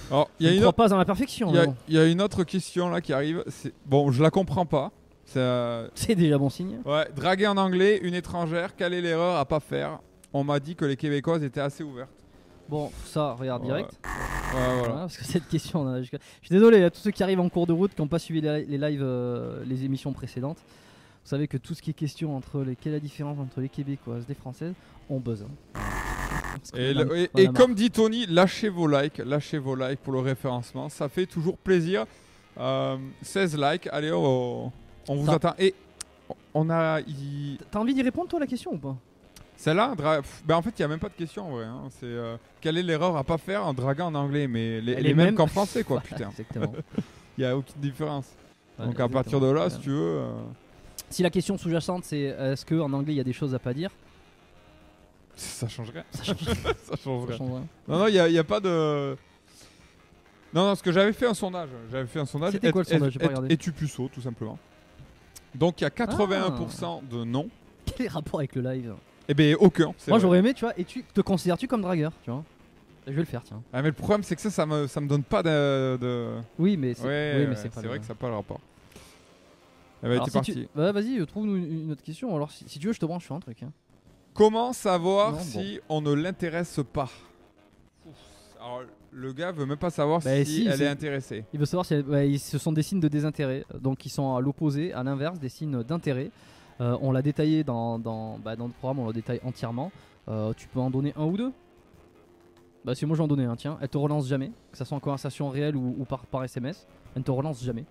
Alors, il y, a ne une autre- pas dans la perfection. il y a- y une autre question là qui arrive. Bon, je la comprends pas. C'est. euh, C'est déjà bon signe. Ouais, draguer en anglais, une étrangère, quelle est l'erreur à pas faire? On m'a dit que les Québécoises étaient assez ouvertes. Bon, ça, regarde direct. Ouais, voilà. Voilà, parce que cette question, on a je suis désolé à tous ceux qui arrivent en cours de route, qui n'ont pas suivi les, les lives, euh, les émissions précédentes. Vous savez que tout ce qui est question entre les, quelle est la différence entre les Québécoises et les Françaises, on buzz. hein. Et, le- comme dit Tony, lâchez vos likes, lâchez vos likes pour le référencement, ça fait toujours plaisir. Euh, 16 likes, allez, on, on vous attend. Et on a. T'as envie d'y répondre toi à la question ou pas? Celle-là, dra- pff, ben en fait, il n'y a même pas de question en vrai. hein. C'est euh, quelle est l'erreur à pas faire en draguant en anglais, mais les, Elle les est mêmes même- qu'en français, quoi, putain. Exactement. Il n'y a aucune différence. Donc à partir de là, si tu veux. euh, Si la question sous-jacente c'est est-ce qu'en anglais il y a des choses à pas dire? Ça changerait. Ça change, ça changerait. Non, non, il n'y a, y a pas de. Non, non, parce que j'avais fait un sondage. J'avais fait un sondage. C'était quoi le sondage? J'ai pas regardé. Es-tu puceau, tout simplement Donc il y a 81% Ah. de non. Quel est le rapport avec le live Eh ben aucun. c'est Moi vrai. j'aurais aimé, tu vois, et tu te considères-tu comme dragueur, tu vois? Je vais le faire, tiens. Ah, mais le problème, c'est que ça, ça me, ça me donne pas de. de- Oui, mais c'est Ouais, oui, mais ouais, c'est c'est pas vrai que ça n'a pas le rapport. Eh ben, Alors, si parti. tu- Bah, vas-y, euh, trouve-nous une, une autre question. Alors, si, si tu veux, je te branche sur un truc. hein. Comment savoir Non, si on ne l'intéresse pas? Ouf. Alors, le gars veut même pas savoir Bah, si, si, elle est intéressée. Il veut savoir si ils- ce sont des signes de désintérêt, donc ils sont à l'opposé, à l'inverse des signes d'intérêt. Euh, on l'a détaillé dans, dans, bah, dans le programme, on le détaille entièrement. Euh, tu peux en donner un ou deux Bah, si moi j'en donnais un, tiens. Elle te relance jamais, que ça soit en conversation réelle ou, ou par, par SMS. Elle ne te relance jamais.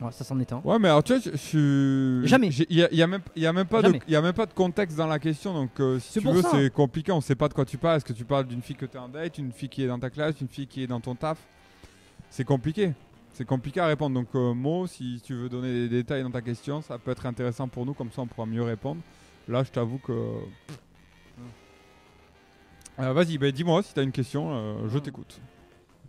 Voilà, ça s'en est un. Ouais, mais alors tu vois, je je suis. Jamais. Il y a, y a même, il y a même pas de, Jamais. il y a même pas de contexte dans la question, donc euh, si tu veux, c'est compliqué. On sait pas de quoi tu parles. Est-ce que tu parles d'une fille que tu es en date, une fille qui est dans ta classe, une fille qui est dans ton taf? C'est compliqué. C'est compliqué à répondre. Donc, euh, Mo, si tu veux donner des détails dans ta question, ça peut être intéressant pour nous, comme ça on pourra mieux répondre. Là, je t'avoue que. Euh, Vas-y, bah, dis-moi si tu as une question, je t'écoute.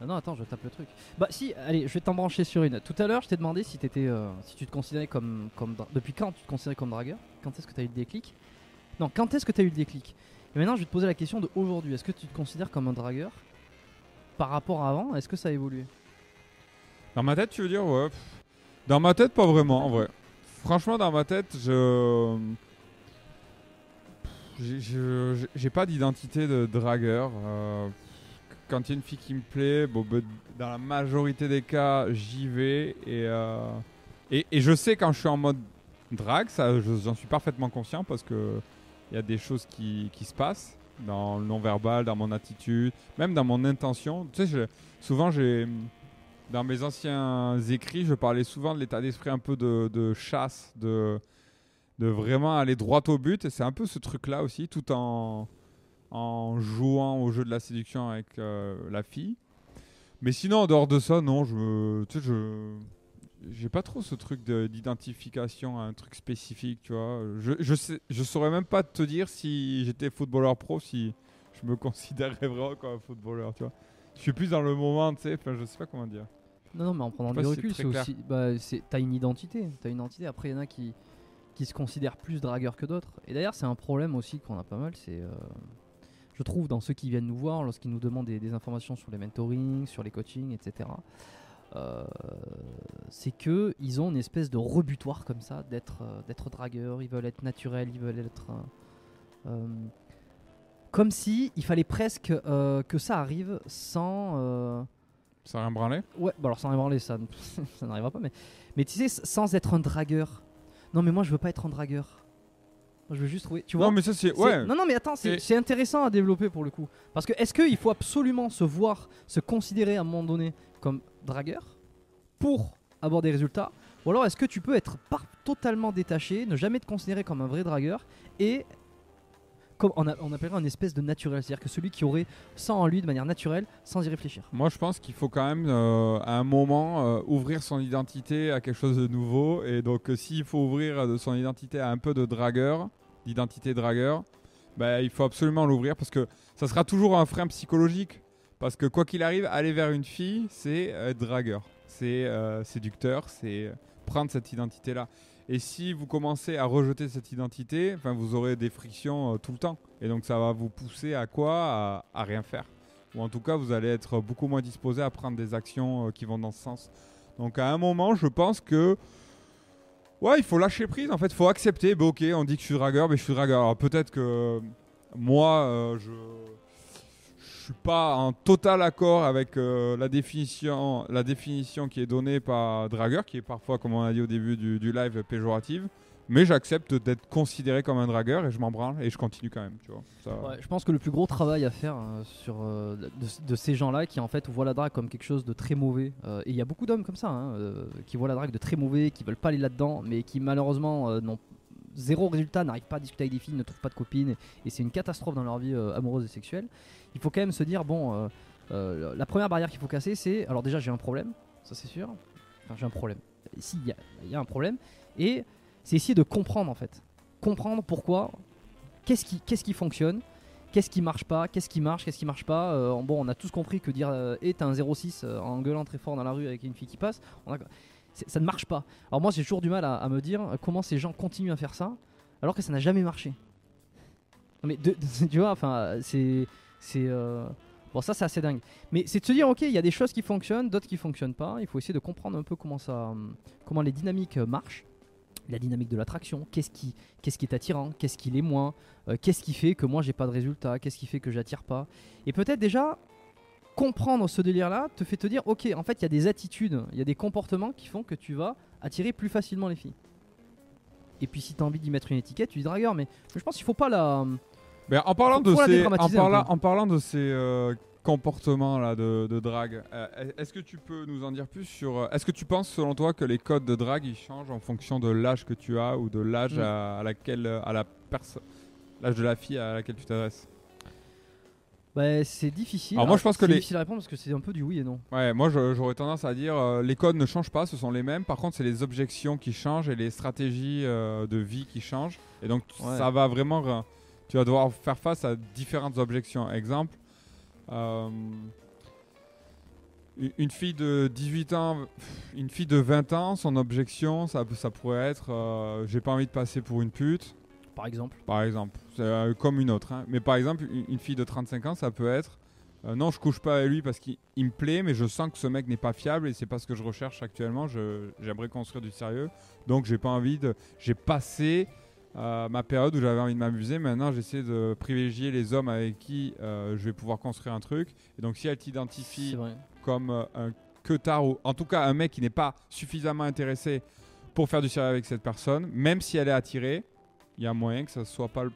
Ah non, attends, je tape le truc. Bah si, allez, je vais t'en brancher sur une. Tout à l'heure, je t'ai demandé si, t'étais, euh, si tu te considérais comme, comme... Depuis quand tu te considérais comme dragueur? Quand est-ce que tu as eu le déclic? Non, quand est-ce que tu as eu le déclic? Et maintenant, je vais te poser la question de aujourd'hui. Est-ce que tu te considères comme un dragueur? Par rapport à avant, est-ce que ça a évolué? Dans ma tête, tu veux dire Ouais. Dans ma tête, pas vraiment, en vrai. Franchement, dans ma tête, je. J'ai pas d'identité de dragueur. euh, Quand il y a une fille qui me plaît, bon, bah, dans la majorité des cas, j'y vais. Et, euh, et, et je sais quand je suis en mode drague, j'en suis parfaitement conscient parce que il y a des choses qui, qui se passent dans le non-verbal, dans mon attitude, même dans mon intention. Tu sais, souvent. Dans mes anciens écrits, je parlais souvent de l'état d'esprit un peu de, de chasse, de, de vraiment aller droit au but. Et c'est un peu ce truc-là aussi, tout en, en jouant au jeu de la séduction avec euh, la fille. Mais sinon, en dehors de ça, non, je tu sais, je j'ai pas trop ce truc de- d'identification à un truc spécifique, tu vois. Je, je, sais, je saurais même pas te dire si j'étais footballeur pro, si je me considérais vraiment comme un footballeur, tu vois. Je suis plus dans le moment, tu sais, enfin, je sais pas comment dire. Non, non, mais en prenant du pas si c'est recul, aussi. Bah, c'est- t'as une identité. T'as une identité. Après, il y en a qui, qui se considèrent plus dragueurs que d'autres. Et d'ailleurs, c'est un problème aussi qu'on a pas mal. C'est. euh, je trouve dans ceux qui viennent nous voir, lorsqu'ils nous demandent des, des informations sur les mentorings, sur les coachings, etc. euh, c'est que ils ont une espèce de rebutoire comme ça d'être euh, d'être dragueur. Ils veulent être naturels. Ils veulent être. euh, euh, comme si il fallait presque euh, que ça arrive sans. a rien branlé Ouais, bah alors sans ébranler, ça, ça n'arrivera pas, mais, mais tu sais, sans être un dragueur. Non, mais moi je veux pas être un dragueur. Je veux juste trouver. Tu vois Non, mais ça, c'est. Ouais. Non, non, mais attends, c'est Et- intéressant à développer pour le coup. Parce que est-ce qu'il faut absolument se voir, se considérer à un moment donné comme dragueur pour avoir des résultats? Ou alors est-ce que tu peux être par- totalement détaché, ne jamais te considérer comme un vrai dragueur et comme on, a- appellerait une espèce de naturel, c'est-à-dire que celui qui aurait ça en lui de manière naturelle, sans y réfléchir. Moi, je pense qu'il faut quand même, euh, à un moment, euh, ouvrir son identité à quelque chose de nouveau. Et donc, euh, s'il faut ouvrir son identité à un peu de dragueur, d'identité dragueur, bah, il faut absolument l'ouvrir parce que ça sera toujours un frein psychologique. Parce que quoi qu'il arrive, aller vers une fille, c'est être dragueur. C'est séducteur, c'est prendre cette identité-là. Et si vous commencez à rejeter cette identité, enfin, vous aurez des frictions euh, tout le temps. Et donc, ça va vous pousser à quoi? À, rien faire ou en tout cas vous allez être beaucoup moins disposé à prendre des actions euh, qui vont dans ce sens. Donc à un moment, je pense que ouais, il faut lâcher prise. En fait, il faut accepter. Bah, ok, on dit que je suis dragueur, mais je suis dragueur. Alors peut-être que moi, euh, je suis pas en total accord avec euh, la définition, la définition qui est donnée par dragueur, qui est parfois, comme on a dit au début du, live, péjorative. Mais j'accepte d'être considéré comme un dragueur et je m'en branle et je continue quand même. Tu vois. Je pense que le plus gros travail à faire euh, sur euh, de, ces gens-là qui en fait voient la drague comme quelque chose de très mauvais, euh, et il y a beaucoup d'hommes comme ça hein, qui voient la drague de très mauvais, qui veulent pas aller là-dedans, mais qui malheureusement n'ont zéro résultat, n'arrivent pas à discuter avec des filles, ne trouvent pas de copines, et, c'est une catastrophe dans leur vie amoureuse et sexuelle. Il faut quand même se dire bon, euh, euh, la première barrière qu'il faut casser, c'est alors déjà j'ai un problème, ça c'est sûr. Enfin j'ai un problème. Ici il y a- un problème, et c'est essayer de comprendre en fait, comprendre pourquoi qu'est-ce qui, qu'est-ce qui fonctionne, qu'est-ce qui marche pas, qu'est-ce qui marche, qu'est-ce qui marche pas. Euh, bon, on a tous compris que dire et t'as un 06 euh, en gueulant très fort dans la rue avec une fille qui passe, on a- ça ne marche pas. Alors moi j'ai toujours du mal à, me dire comment ces gens continuent à faire ça alors que ça n'a jamais marché. Non, Mais de- tu vois, enfin c'est euh, bon ça c'est assez dingue. Mais c'est de se dire ok il y a des choses qui fonctionnent, d'autres qui fonctionnent pas. Il faut essayer de comprendre un peu comment ça, hum, comment les dynamiques euh, marchent. La dynamique de l'attraction, qu'est-ce qui, qu'est-ce qui est attirant, qu'est-ce qui l'est moins, euh, qu'est-ce qui fait que moi j'ai pas de résultat, qu'est-ce qui fait que j'attire pas. Et peut-être déjà comprendre ce délire-là te fait te dire ok en fait il y a des attitudes, il y a des comportements qui font que tu vas attirer plus facilement les filles. Et puis si tu as envie d'y mettre une étiquette, tu dis dragueur, mais je pense qu'il faut pas la. Mais en parlant de ces, en, parlant, peu. en parlant de ces euh, comportements là de, de drague, euh, est-ce que tu peux nous en dire plus sur euh, Est-ce que tu penses selon toi que les codes de drague ils changent en fonction de l'âge que tu as ou de l'âge Mm. à, à laquelle à la personne l'âge de la fille à laquelle tu t'adresses? Bah, c'est difficile. Alors moi, je pense que c'est les- difficile à répondre parce que c'est un peu du oui et non. Ouais, moi j'aurais tendance à dire euh, les codes ne changent pas, ce sont les mêmes. Par contre, c'est les objections qui changent et les stratégies euh, de vie qui changent. Et donc Ouais. ça va vraiment, euh, tu vas devoir faire face à différentes objections. Exemple, euh, une- fille de 18 ans, une fille de 20 ans, son objection, ça, ça pourrait être euh, j'ai pas envie de passer pour une pute Par exemple. par exemple. Euh, comme une autre. hein. Mais par exemple, une, une fille de 35 ans, ça peut être non, je couche pas avec lui parce qu'il il me plaît, mais je sens que ce mec n'est pas fiable et c'est pas ce que je recherche actuellement. J'aimerais construire du sérieux. Donc j'ai pas envie de. J'ai passé euh, ma période où j'avais envie de m'amuser. Maintenant, j'essaie de privilégier les hommes avec qui euh, je vais pouvoir construire un truc. Et donc, si elle t'identifie comme euh, un queutard ou en tout cas un mec qui n'est pas suffisamment intéressé pour faire du sérieux avec cette personne, même si elle est attirée, il y a moyen que ça soit pas le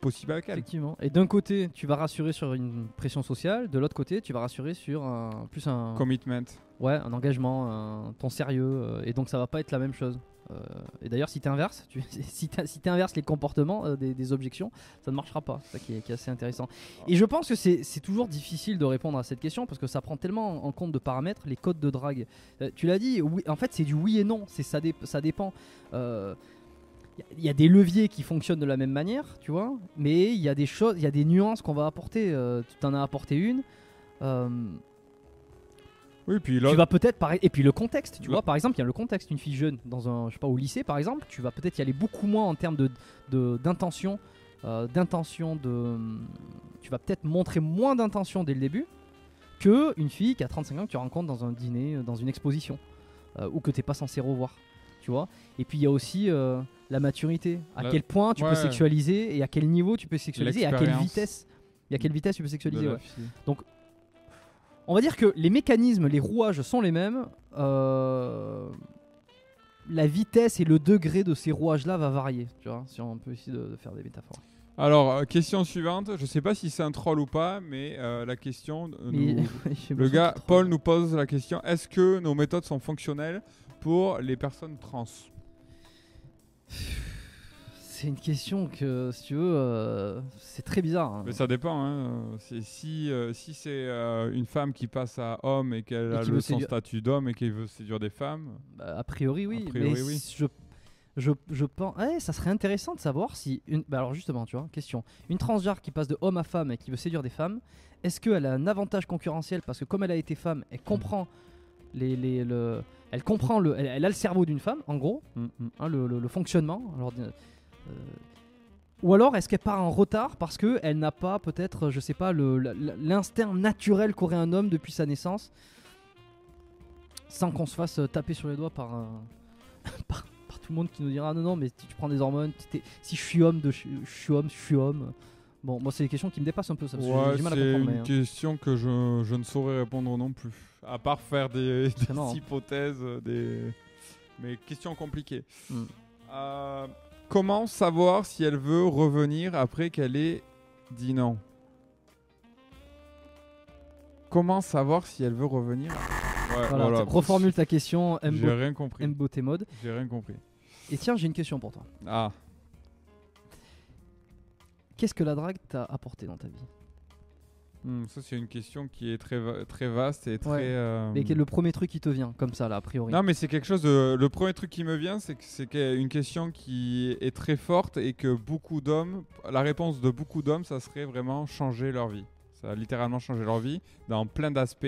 possible avec elle. Effectivement. Et d'un côté, tu vas rassurer sur une pression sociale, de l'autre côté, tu vas rassurer sur un, plus un, Commitment. ouais, un engagement, un- ton sérieux, et donc ça va pas être la même chose. Euh, et d'ailleurs, si inverses, tu, si si inverses les comportements euh, des, objections, ça ne marchera pas. C'est ça qui est, assez intéressant. Et je pense que c'est toujours difficile de répondre à cette question parce que ça prend tellement en compte de paramètres, les codes de drague. Euh, tu l'as dit, en fait, c'est du oui et non. C'est ça, dé- ça dépend. Il y a des leviers qui fonctionnent de la même manière, tu vois, mais il y a des choses, il y a des nuances qu'on va apporter. Tu en as apporté une. Oui, puis tu vas peut-être par... et puis le contexte, tu vois, par exemple, il y a le contexte. Une fille jeune dans un, je sais pas, au lycée, par exemple, tu vas peut-être y aller beaucoup moins en termes de d'intention, euh, d'intention de, tu vas peut-être montrer moins d'intention dès le début que une fille qui a 35 ans que tu rencontres dans un dîner, euh, dans une exposition, euh, ou que t'es pas censé revoir, tu vois. Et puis il y a aussi euh, la maturité, à La- quel point tu ouais. peux sexualiser et à quel niveau tu peux sexualiser et à quelle vitesse, et à quelle vitesse tu peux sexualiser. ouais. fille. On va dire que les mécanismes, les rouages sont les mêmes. euh, la vitesse et le degré de ces rouages-là va varier. Tu vois, si on peut essayer de, de faire des métaphores. Alors, euh, question suivante. Je sais pas si c'est un troll ou pas, mais euh, la question. euh, nous- le gars, Paul nous pose la question est-ce que nos méthodes sont fonctionnelles pour les personnes trans? C'est une question que, si tu veux, euh, c'est très bizarre. hein. Mais ça dépend. Hein. C'est si euh, si c'est euh, une femme qui passe à homme et qu'elle Et a qui le, son séduire- statut d'homme et qu'elle veut séduire des femmes. Bah, a priori, oui. A priori, mais oui. Je, je, je pense. Ouais, ça serait intéressant de savoir si. Une... bah, alors, justement, tu vois, question. Une transgenre qui passe de homme à femme et qui veut séduire des femmes, est-ce qu'elle a un avantage concurrentiel? Parce que, comme elle a été femme, elle comprend. Les, les- le, elle comprend le, elle, elle a le cerveau d'une femme, en gros, Mm, mm. hein, le, le- le fonctionnement. Alors, ou alors est-ce qu'elle part en retard parce que elle n'a pas peut-être, je sais pas, l'instinct naturel qu'aurait un homme depuis sa naissance, sans qu'on se fasse euh, taper sur les doigts par, par, par tout le monde qui nous dira Ah non non mais tu prends des hormones, si je suis homme, de, je, suis homme, je suis homme. Bon, moi c'est des questions qui me dépassent un peu ça. Ouais, c'est une mais, hein. question que je, je ne saurais répondre non plus. À part faire des, hypothèses, euh, des... mais questions compliquées. Mm. Euh, comment savoir si elle veut revenir après qu'elle ait dit non? Comment savoir si elle veut revenir Ouais, Voilà, reformule ta question, J'ai Mbo- rien compris. Mbote mode. J'ai rien compris. Et tiens, j'ai une question pour toi. Ah, Qu'est-ce que la drague t'a apporté dans ta vie? Hmm, ça c'est une question qui est très, va- très vaste et très. Ouais. euh, Mais quel est le premier truc qui te vient, comme ça là, a priori Non, mais c'est quelque chose de. Le premier truc qui me vient, c'est que c'est une question qui est très forte et que beaucoup d'hommes. La réponse de beaucoup d'hommes, ça serait vraiment changer leur vie. Ça a littéralement changé leur vie dans plein d'aspects.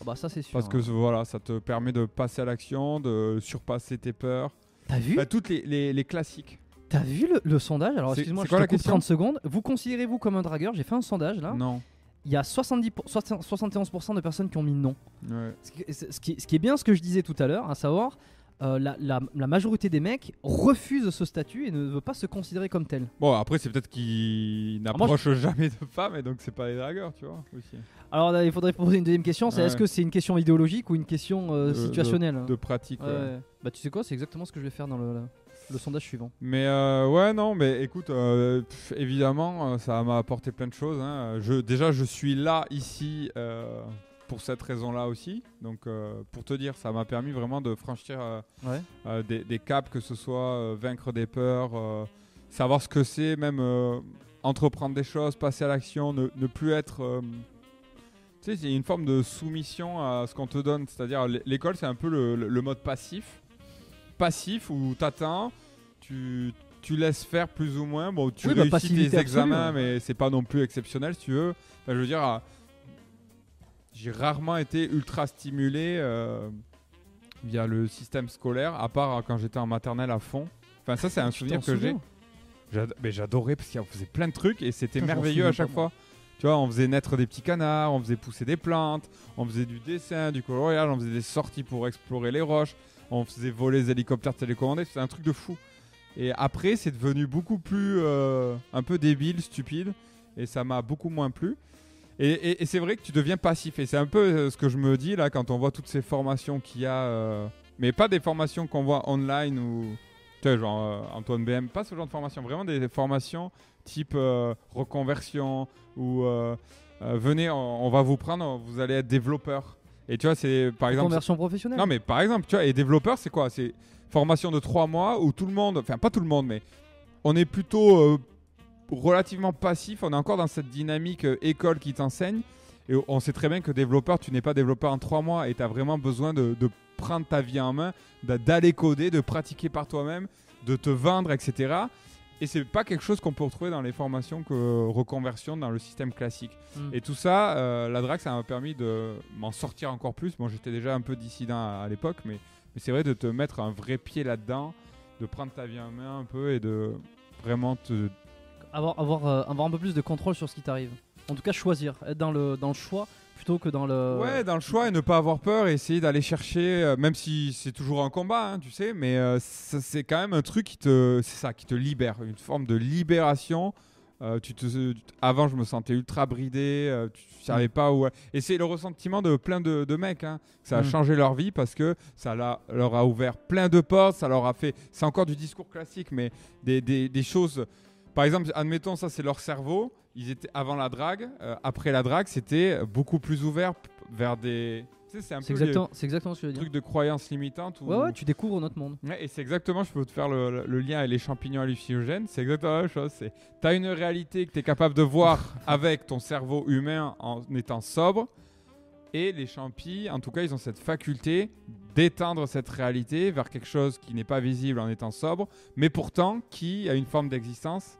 Ah Bah ça c'est sûr. Parce que hein. voilà, ça te permet de passer à l'action, de surpasser tes peurs. T'as vu Bah, toutes les, les- les classiques. T'as vu le, le sondage? Alors excuse-moi, je te coupe question? 30 secondes. Vous considérez-vous comme un dragueur? J'ai fait un sondage là. Non. Il y a 70 pour- 60 71% de personnes qui ont mis non. Ouais. Ce qui, ce qui- ce qui est bien ce que je disais tout à l'heure, à savoir, euh, la, la- la majorité des mecs refusent ce statut et ne veut pas se considérer comme tel. Bon, après, c'est peut-être qu'ils Ah, n'approchent jamais de femmes et donc c'est pas les dragueurs, tu vois. Aussi. Alors là, il faudrait poser une deuxième question, c'est Ouais. est-ce que c'est une question idéologique ou une question euh, De- situationnelle? De pratique. Ouais. Bah tu sais quoi, c'est exactement ce que je vais faire dans le, le sondage suivant. Mais euh, ouais, non, mais écoute, euh, pff, évidemment, euh, ça m'a apporté plein de choses. hein. Je, déjà, je suis là, ici, euh, pour cette raison-là aussi. Donc, euh, pour te dire, ça m'a permis vraiment de franchir euh, Ouais. euh, des, des caps, que ce soit euh, vaincre des peurs, euh, savoir ce que c'est, même euh, entreprendre des choses, passer à l'action, ne, ne plus être. euh, tu sais, il y a une forme de soumission à ce qu'on te donne. C'est-à-dire, l- l'école, c'est un peu le, le- le mode passif. Passif où t'attends, tu, tu laisses faire plus ou moins. Bon, tu Oui, bah, réussis passivité tes absolue, examens, ouais. mais c'est pas non plus exceptionnel, si tu veux. Enfin, je veux dire, ah, j'ai rarement été ultra stimulé euh, via le système scolaire, à part euh, quand j'étais en maternelle à fond. Enfin, ça, c'est un souvenir que j'ai. mais j'adorais parce qu'on faisait plein de trucs et c'était merveilleux à chaque fois. Tu vois, on faisait naître des petits canards, on faisait pousser des plantes, on faisait du dessin, du coloriage, on faisait des sorties pour explorer les roches, on faisait voler les hélicoptères télécommandés, c'était un truc de fou. Et après, c'est devenu beaucoup plus euh, un peu débile, stupide, et ça m'a beaucoup moins plu. Et, c'est vrai que tu deviens passif, et c'est un peu euh, ce que je me dis là quand on voit toutes ces formations qu'il y a, euh, mais pas des formations qu'on voit online ou tu sais, genre Antoine BM, pas ce genre de formation, vraiment des formations type reconversion ou venez, on, on va vous prendre, vous allez être développeur. Et tu vois, c'est par exemple. Conversion professionnelle Non, mais par exemple, tu vois, et développeur, c'est quoi? C'est formation de trois mois où tout le monde, enfin pas tout le monde, mais on est plutôt euh, relativement passif. On est encore dans cette dynamique euh, école qui t'enseigne. Et on sait très bien que développeur, tu n'es pas développeur en trois mois et tu as vraiment besoin de, de prendre ta vie en main, d'a- d'aller coder, de pratiquer par toi-même, de te vendre, etc. Et c'est pas quelque chose qu'on peut retrouver dans les formations que reconversion dans le système classique. Mm. Et tout ça, euh, la drague, ça m'a permis de m'en sortir encore plus. Bon, j'étais déjà un peu dissident à, à l'époque, mais, mais c'est vrai de te mettre un vrai pied là-dedans, de prendre ta vie en main un peu et de vraiment te. avoir, avoir, euh, avoir un peu plus de contrôle sur ce qui t'arrive. En tout cas, choisir, être dans le, dans le choix plutôt que dans le. Ouais, dans le choix et ne pas avoir peur et essayer d'aller chercher, euh, même si c'est toujours un combat, hein, tu sais, mais euh, c'est quand même un truc qui te, c'est ça, qui te libère, une forme de libération. Euh, tu te, avant, je me sentais ultra bridé, tu, tu savais pas où. Et c'est le ressentiment de plein de, de mecs. hein. Ça a Mm. changé leur vie parce que ça leur a ouvert plein de portes. Ça leur a fait. C'est encore du discours classique, mais des, des- des choses. Par exemple, admettons, ça c'est leur cerveau. Ils étaient avant la drague. euh, après la drague, c'était beaucoup plus ouvert vers des Tu sais, c'est un C'est peu exactement, ce que je veux dire. truc de croyance limitante. Où... Ouais, ouais, tu découvres notre monde. Ouais, et c'est exactement, je peux te faire le, le lien avec les champignons hallucinogènes, c'est exactement la même chose. C'est, t'as une réalité que tu es capable de voir avec ton cerveau humain en étant sobre, et les champis, en tout cas, ils ont cette faculté d'étendre cette réalité vers quelque chose qui n'est pas visible en étant sobre, mais pourtant qui a une forme d'existence.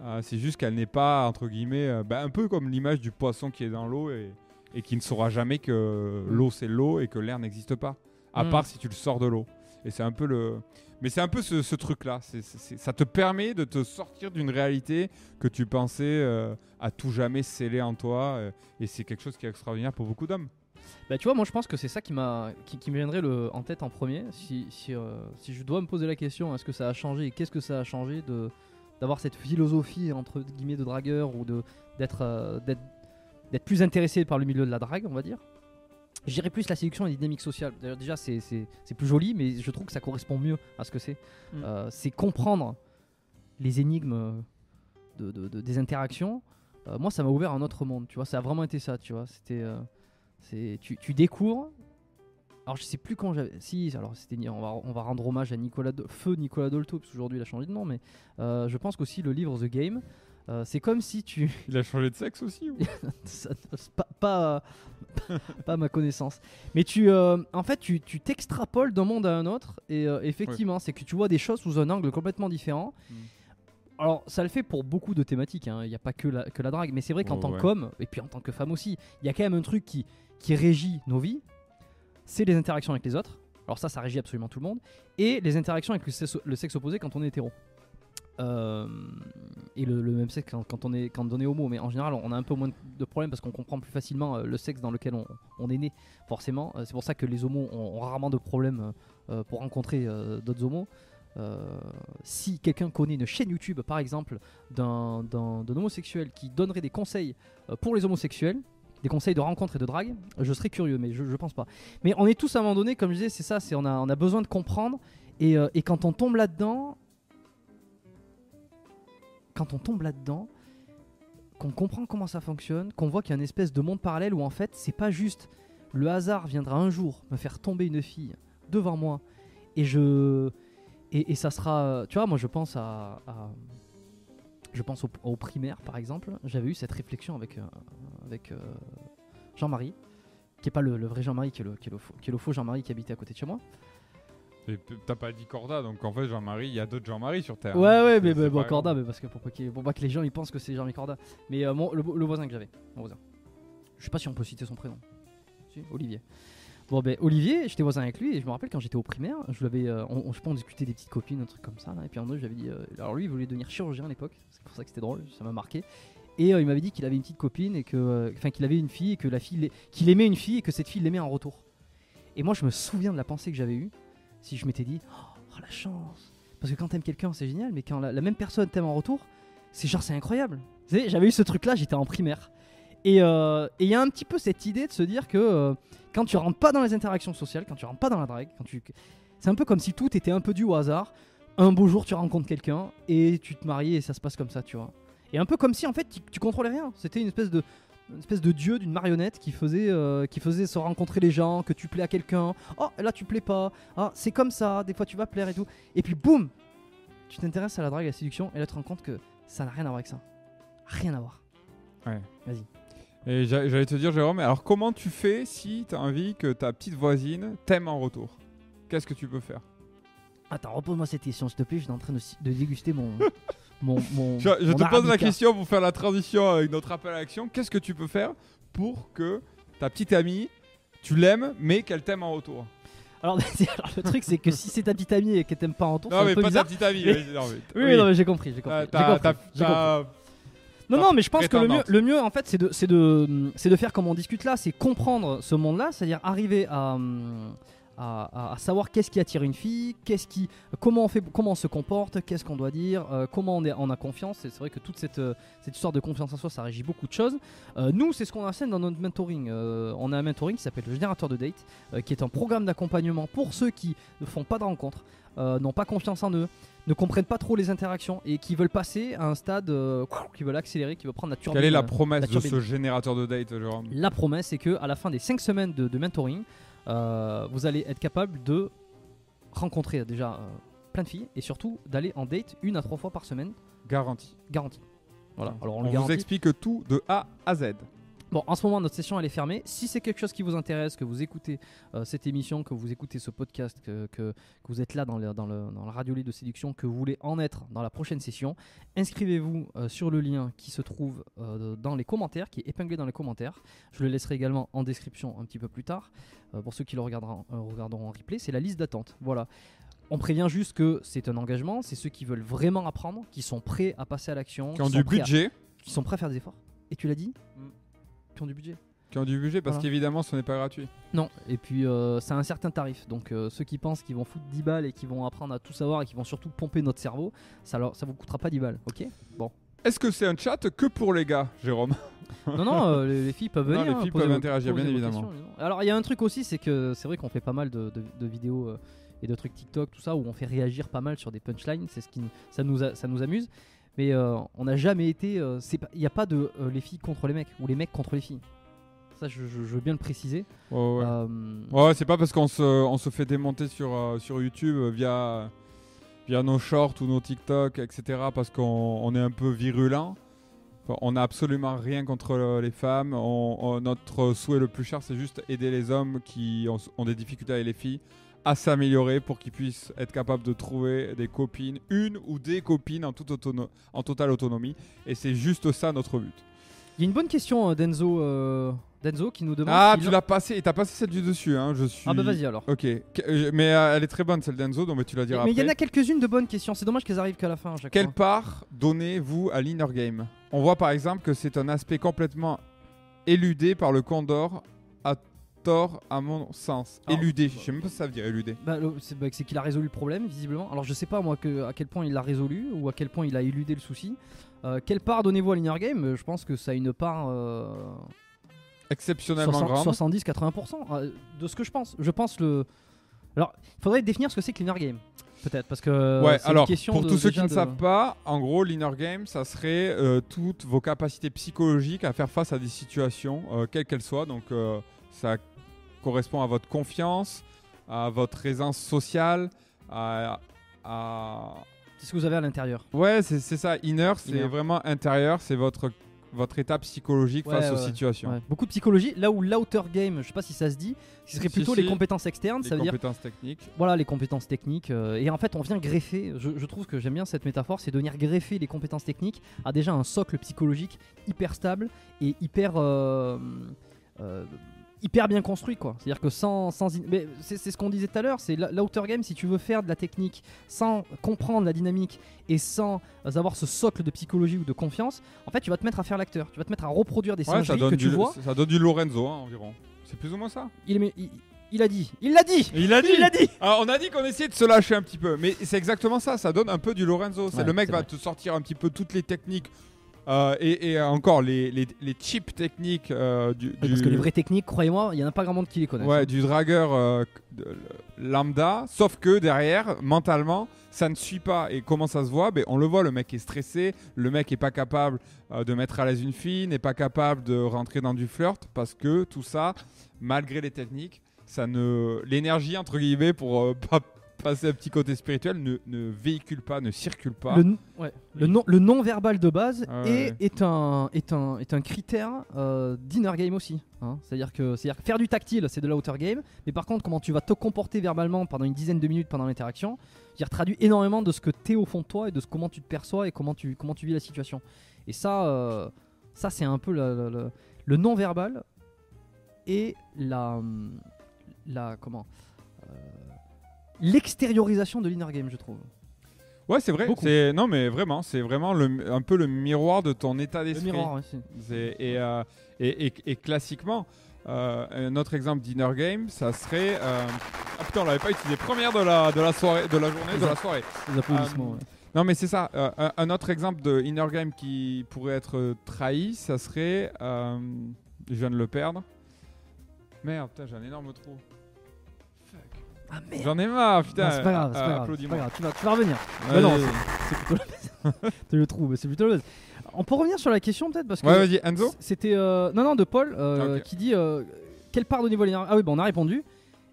Euh, c'est juste qu'elle n'est pas, entre guillemets, euh, bah, un peu comme l'image du poisson qui est dans l'eau et, et qui ne saura jamais que l'eau c'est l'eau et que l'air n'existe pas, à Mm. part si tu le sors de l'eau. Et c'est un peu le. Mais c'est un peu ce, ce truc-là. C'est- c'est- c'est- ça te permet de te sortir d'une réalité que tu pensais euh, à tout jamais sceller en toi. euh, et c'est quelque chose qui est extraordinaire pour beaucoup d'hommes. Bah tu vois, moi je pense que c'est ça qui m'a qui, qui me viendrait le, en tête en premier. Si, si, euh, si je dois me poser la question, est-ce que ça a changé et qu'est-ce que ça a changé de d'avoir cette philosophie entre guillemets de dragueur ou de d'être euh, d'être plus intéressé par le milieu de la drague, on va dire. Je dirais plus la séduction et la dynamique sociale. D'ailleurs, Déjà, c'est- plus joli, mais je trouve que ça correspond mieux à ce que c'est. Mm. Euh, c'est comprendre les énigmes de, de- de- des interactions. Euh, moi, ça m'a ouvert un autre monde, tu vois. Ça a vraiment été ça, tu vois. C'était, c'est, tu, tu découvres. Alors, je sais plus quand j'avais. Si, alors c'était. On va, on va rendre hommage à Nicolas, Do- feu Nicolas Dolto, parce qu'aujourd'hui il a changé de nom, mais euh, je pense qu'aussi le livre The Game. euh, c'est comme si tu. Il a changé de sexe aussi ou? Ça- pas, pas, pas ma connaissance. Mais tu, euh, en fait, tu tu t'extrapoles d'un monde à un autre. Et euh, effectivement, c'est que tu vois des choses sous un angle complètement différent. Mm. Alors, ça le fait pour beaucoup de thématiques. hein. Il n'y a pas que la, que la drague. Mais c'est vrai qu'en Oh, tant ouais. qu'homme, et puis en tant que femme aussi, il y a quand même un truc qui, qui régit nos vies. C'est les interactions avec les autres. Alors, ça, ça régit absolument tout le monde. Et les interactions avec le sexe, opposé quand on est hétéro. Euh, et le, même sexe quand, on est, quand on est homo. Mais en général, on a un peu moins de problèmes parce qu'on comprend plus facilement euh, le sexe dans lequel on, est né, forcément. Euh, c'est pour ça que les homos ont, rarement de problèmes pour rencontrer d'autres homos. Si quelqu'un connaît une chaîne YouTube, par exemple, d'un, homosexuel qui donnerait des conseils pour les homosexuels, des conseils de rencontre et de drague, je serais curieux, mais je, je pense pas. Mais on est tous à un moment donné, comme je disais, c'est ça, c'est on a, besoin de comprendre, et, euh, et quand on tombe là-dedans, quand on tombe là-dedans, qu'on comprend comment ça fonctionne, qu'on voit qu'il y a une espèce de monde parallèle où en fait c'est pas juste le hasard viendra un jour me faire tomber une fille devant moi et je et, ça sera tu vois moi je pense à, je pense au, au primaire par exemple j'avais eu cette réflexion avec euh, avec euh, Jean-Marie qui est pas le, le vrai Jean-Marie qui est le, qui est le faux, Jean-Marie qui habitait à côté de chez moi Et T'as pas dit Corda, donc en fait, Jean-Marie, il y a d'autres Jean-Marie sur Terre. Ouais, hein. ouais, C'est- mais, bon, Corda, mais parce que pour pas, qu'il- pour pas que les gens ils pensent que c'est Jean-Mi Corda. Mais euh, mon- le, le voisin que j'avais, mon voisin. Je sais pas si on peut citer son prénom. Si, Olivier. Bon, ben Olivier, j'étais voisin avec lui et je me rappelle quand j'étais au primaire, je l'avais, euh, on, on, je sais pas, on discutait des petites copines, un truc comme ça. Là, et puis en deux, j'avais dit, euh, alors lui, il voulait devenir chirurgien à l'époque, c'est pour ça que c'était drôle, ça m'a marqué. Et euh, il m'avait dit qu'il avait une petite copine et que, euh, enfin, qu'il avait une fille et que la fille, qu'il aimait une fille et que cette fille l'aimait en retour. Et moi, je me souviens de la pensée que j'avais eue si je m'étais dit, oh la chance. Parce que quand t'aimes quelqu'un, c'est génial, mais quand la, même personne t'aime en retour, c'est genre, c'est incroyable. Vous savez, j'avais eu ce truc-là, j'étais en primaire. Et euh, il y a un petit peu cette idée de se dire que quand tu rentres pas dans les interactions sociales, quand tu rentres pas dans la drague, quand tu... c'est un peu comme si tout était un peu dû au hasard. Un beau jour, tu rencontres quelqu'un et tu te maries et ça se passe comme ça, tu vois. Et un peu comme si en fait tu, tu contrôlais rien. C'était une espèce de une espèce de dieu d'une marionnette qui faisait euh, qui faisait se rencontrer les gens, que tu plais à quelqu'un. Oh là tu plais pas. Ah c'est comme ça. Des fois tu vas plaire et tout. Et puis boum, tu t'intéresses à la drague, à la séduction et là tu te rends compte que ça n'a rien à voir avec ça. Rien à voir. Et j'a- j'allais te dire, Jérôme, alors comment tu fais si tu as envie que ta petite voisine t'aime en retour? Qu'est-ce que tu peux faire? Attends, repose-moi cette question, s'il te plaît. Je suis en train de, de déguster mon. mon, mon Je, je mon te pose la question pour faire la transition avec notre appel à l'action. Qu'est-ce que tu peux faire pour que ta petite amie, tu l'aimes, mais qu'elle t'aime en retour? Alors, alors, le truc, c'est que si c'est ta petite amie et qu'elle t'aime pas en retour, c'est Non, un mais peu pas bizarre. ta petite amie. Mais- non, mais- Oui, oui, non, mais j'ai compris, j'ai compris. T'as- Non, non, mais je pense que le mieux, le mieux, en fait, c'est de, c'est de, c'est de faire comme on discute là, c'est comprendre ce monde-là, c'est-à-dire arriver à, hum, à, à- à savoir qu'est-ce qui attire une fille, qu'est-ce qui, comment on fait, comment on se comporte, qu'est-ce qu'on doit dire, euh, comment on, est, on a confiance. Et c'est vrai que toute cette, euh, cette histoire de confiance en soi, ça régit beaucoup de choses. Euh, nous, c'est ce qu'on enseigne dans notre mentoring. On a un mentoring qui s'appelle le générateur de date, qui est un programme d'accompagnement pour ceux qui ne font pas de rencontres, n'ont pas confiance en eux, ne comprennent pas trop les interactions et qui veulent passer à un stade, euh, qui veulent accélérer, qui veulent prendre la turbine. Quelle est la promesse la de ce générateur de date, Jérôme? La promesse, c'est que à la fin des 5 semaines de, de mentoring, vous allez être capable de rencontrer déjà euh, plein de filles et surtout d'aller en date une à trois fois par semaine, Garantie. garantie. Voilà. Alors on, On le vous explique tout de A à Z. Bon, en ce moment, notre session elle est fermée. Si c'est quelque chose qui vous intéresse, que vous écoutez euh, cette émission, que vous écoutez ce podcast, que, que- que vous êtes là dans, le, dans, le, dans la radio de séduction, que vous voulez en être dans la prochaine session, inscrivez-vous euh, sur le lien qui se trouve euh, dans les commentaires, qui est épinglé dans les commentaires. Je le laisserai également en description un petit peu plus tard euh, pour ceux qui le regarderont, euh, regarderont en replay. C'est la liste d'attente. Voilà. On prévient juste que c'est un engagement. C'est ceux qui veulent vraiment apprendre, qui sont prêts à passer à l'action, Qui ont du à- budget. qui sont prêts à faire des efforts. Et tu l'as dit Mm. Qui ont du budget. Qui ont du budget parce Voilà. qu'évidemment, ce n'est pas gratuit. Non, et puis euh, c'est un certain tarif. Donc euh, ceux qui pensent qu'ils vont foutre 10 balles et qui vont apprendre à tout savoir et qui vont surtout pomper notre cerveau, ça, leur, ça vous coûtera pas 10 balles, ok? Bon. Est-ce que c'est un chat que pour les gars, Jérôme? Non, non, euh, les, les filles peuvent Non, venir. les hein, filles peuvent interagir, bien évidemment. Alors il y a un truc aussi, c'est que c'est vrai qu'on fait pas mal de, de- de vidéos euh, et de trucs TikTok, tout ça, où on fait réagir pas mal sur des punchlines. C'est ce qui ça nous, a- ça nous amuse. Mais euh, on n'a jamais été. euh, Il n'y a pas de euh, les filles contre les mecs ou les mecs contre les filles. Ça, je, je- je veux bien le préciser. Ouais, ouais. Ouais, c'est pas parce qu'on se, on se fait démonter sur, sur YouTube via, via nos shorts ou nos TikTok, etc. parce qu'on on est un peu virulent. On n'a absolument rien contre les femmes. On- on- notre souhait le plus cher, c'est juste aider les hommes qui ont, ont des difficultés avec les filles à s'améliorer pour qu'ils puissent être capables de trouver des copines, une ou des copines en, toute autono- en totale autonomie. Et c'est juste ça notre but. Il y a une bonne question euh, d'Enzo, euh, d'Enzo qui nous demande. Ah, si tu l'as passé, et t'as passé celle du dessus, hein, je suis... Ah bah vas-y alors. Ok, euh, mais euh, elle est très bonne celle d'Enzo, donc tu la Mais diras mais il y en a quelques-unes de bonnes questions. C'est dommage qu'elles arrivent qu'à la fin. chaque Quelle fois. part donnez-vous à l'inner game? On voit par exemple que c'est un aspect complètement éludé par le Condor, à tort à mon sens. Alors, éludé, je sais même pas si ça veut dire éludé. Bah, c'est bah, c'est qu'il a résolu le problème visiblement. Alors je sais pas moi que, à quel point il l'a résolu ou à quel point il a éludé le souci. Euh, quelle part donnez-vous à l'inner game? Euh, Je pense que ça a une part euh, Exceptionnellement 60 grande. 70-80% euh, de ce que je pense. Je pense le. Alors il faudrait définir ce que c'est que l'inner game. Peut-être parce que Ouais, c'est une question pour de- tous ceux qui ne de- savent pas, en gros, l'inner game, ça serait euh, toutes vos capacités psychologiques à faire face à des situations, euh, quelles qu'elles soient. Donc, euh, ça correspond à votre confiance, à votre aisance sociale, à- à, C'est ce que vous avez à l'intérieur. Ouais, c'est ça. Inner, c'est vraiment intérieur. C'est votre, votre état psychologique Ouais, face aux situations. Ouais. Beaucoup de psychologie. Là où l'outer game, je sais pas si ça se dit, ce serait plutôt si. les compétences externes. Les ça veut dire compétences techniques. voilà les compétences techniques euh, et en fait on vient greffer je, je trouve que j'aime bien cette métaphore c'est de venir greffer les compétences techniques à déjà un socle psychologique hyper stable et hyper euh, euh, hyper bien construit quoi c'est à dire que sans, sans in- mais c'est c'est ce qu'on disait tout à l'heure c'est la- l'outer game si tu veux faire de la technique sans comprendre la dynamique et sans avoir ce socle de psychologie ou de confiance en fait tu vas te mettre à faire l'acteur tu vas te mettre à reproduire des Ouais, donne, que du, tu vois ça donne du Lorenzo hein, environ. C'est plus ou moins ça. il, est- il- il a dit il l'a dit Il a il l'a dit Alors, on a dit qu'on essayait de se lâcher un petit peu, mais c'est exactement ça. Ça donne un peu du Lorenzo. C'est Ouais, le mec va vrai. te sortir un petit peu toutes les techniques euh, et, et encore les, les, les cheap techniques euh, du, du- parce que les vraies techniques croyez-moi il y en a pas grand monde qui les connaît Ouais, du dragueur euh, lambda, sauf que derrière, mentalement, ça ne suit pas. Et comment ça se voit? Ben, On le voit, le mec est stressé, le mec est pas capable de mettre à l'aise une fille, n'est pas capable de rentrer dans du flirt, parce que tout ça, malgré les techniques, ça ne l'énergie, entre guillemets, pour euh, pas passer un petit côté spirituel, ne, ne véhicule pas, ne circule pas. Le, ouais, le non, le non-verbal de base Ah est, ouais. est, un, est, un, est un critère euh, d'inner game aussi. hein. C'est-à-dire que, faire du tactile, c'est de l'outer game. Mais par contre, comment tu vas te comporter verbalement pendant une dizaine de minutes pendant l'interaction, dire traduit énormément de ce que tu es au fond de toi et de ce, comment tu te perçois et comment tu, comment tu vis la situation. Et ça, euh, ça c'est un peu le, le- le- le non-verbal et la, la comment euh, l'extériorisation de l'inner game, je trouve. Ouais, c'est vrai. C'est non, mais vraiment, c'est vraiment le, un peu le miroir de ton état Le d'esprit. Et, euh, et, et- et classiquement, Euh, un autre exemple d'inner game, ça serait. euh, Ah putain, on l'avait pas utilisé. Première de la, de la soirée, de la journée, de la soirée. Les applaudissements. Ouais. Non, mais c'est ça. un, un autre exemple de inner game qui pourrait être trahi, ça serait. je viens de le perdre. Merde, putain, j'ai un énorme trou. Ah merde. J'en ai marre, putain. Non, c'est pas grave, c'est pas grave, c'est applaudis-moi. pas grave, tu vas, tu vas revenir. Mais non, c'est- c'est plutôt le Tu le trouves, c'est plutôt le. On peut revenir sur la question peut-être parce que Ouais, vas-y, Enzo c'était euh, non non de Paul euh, Ok. qui dit euh, quelle part de niveau linéaire Ah oui, bah on a répondu.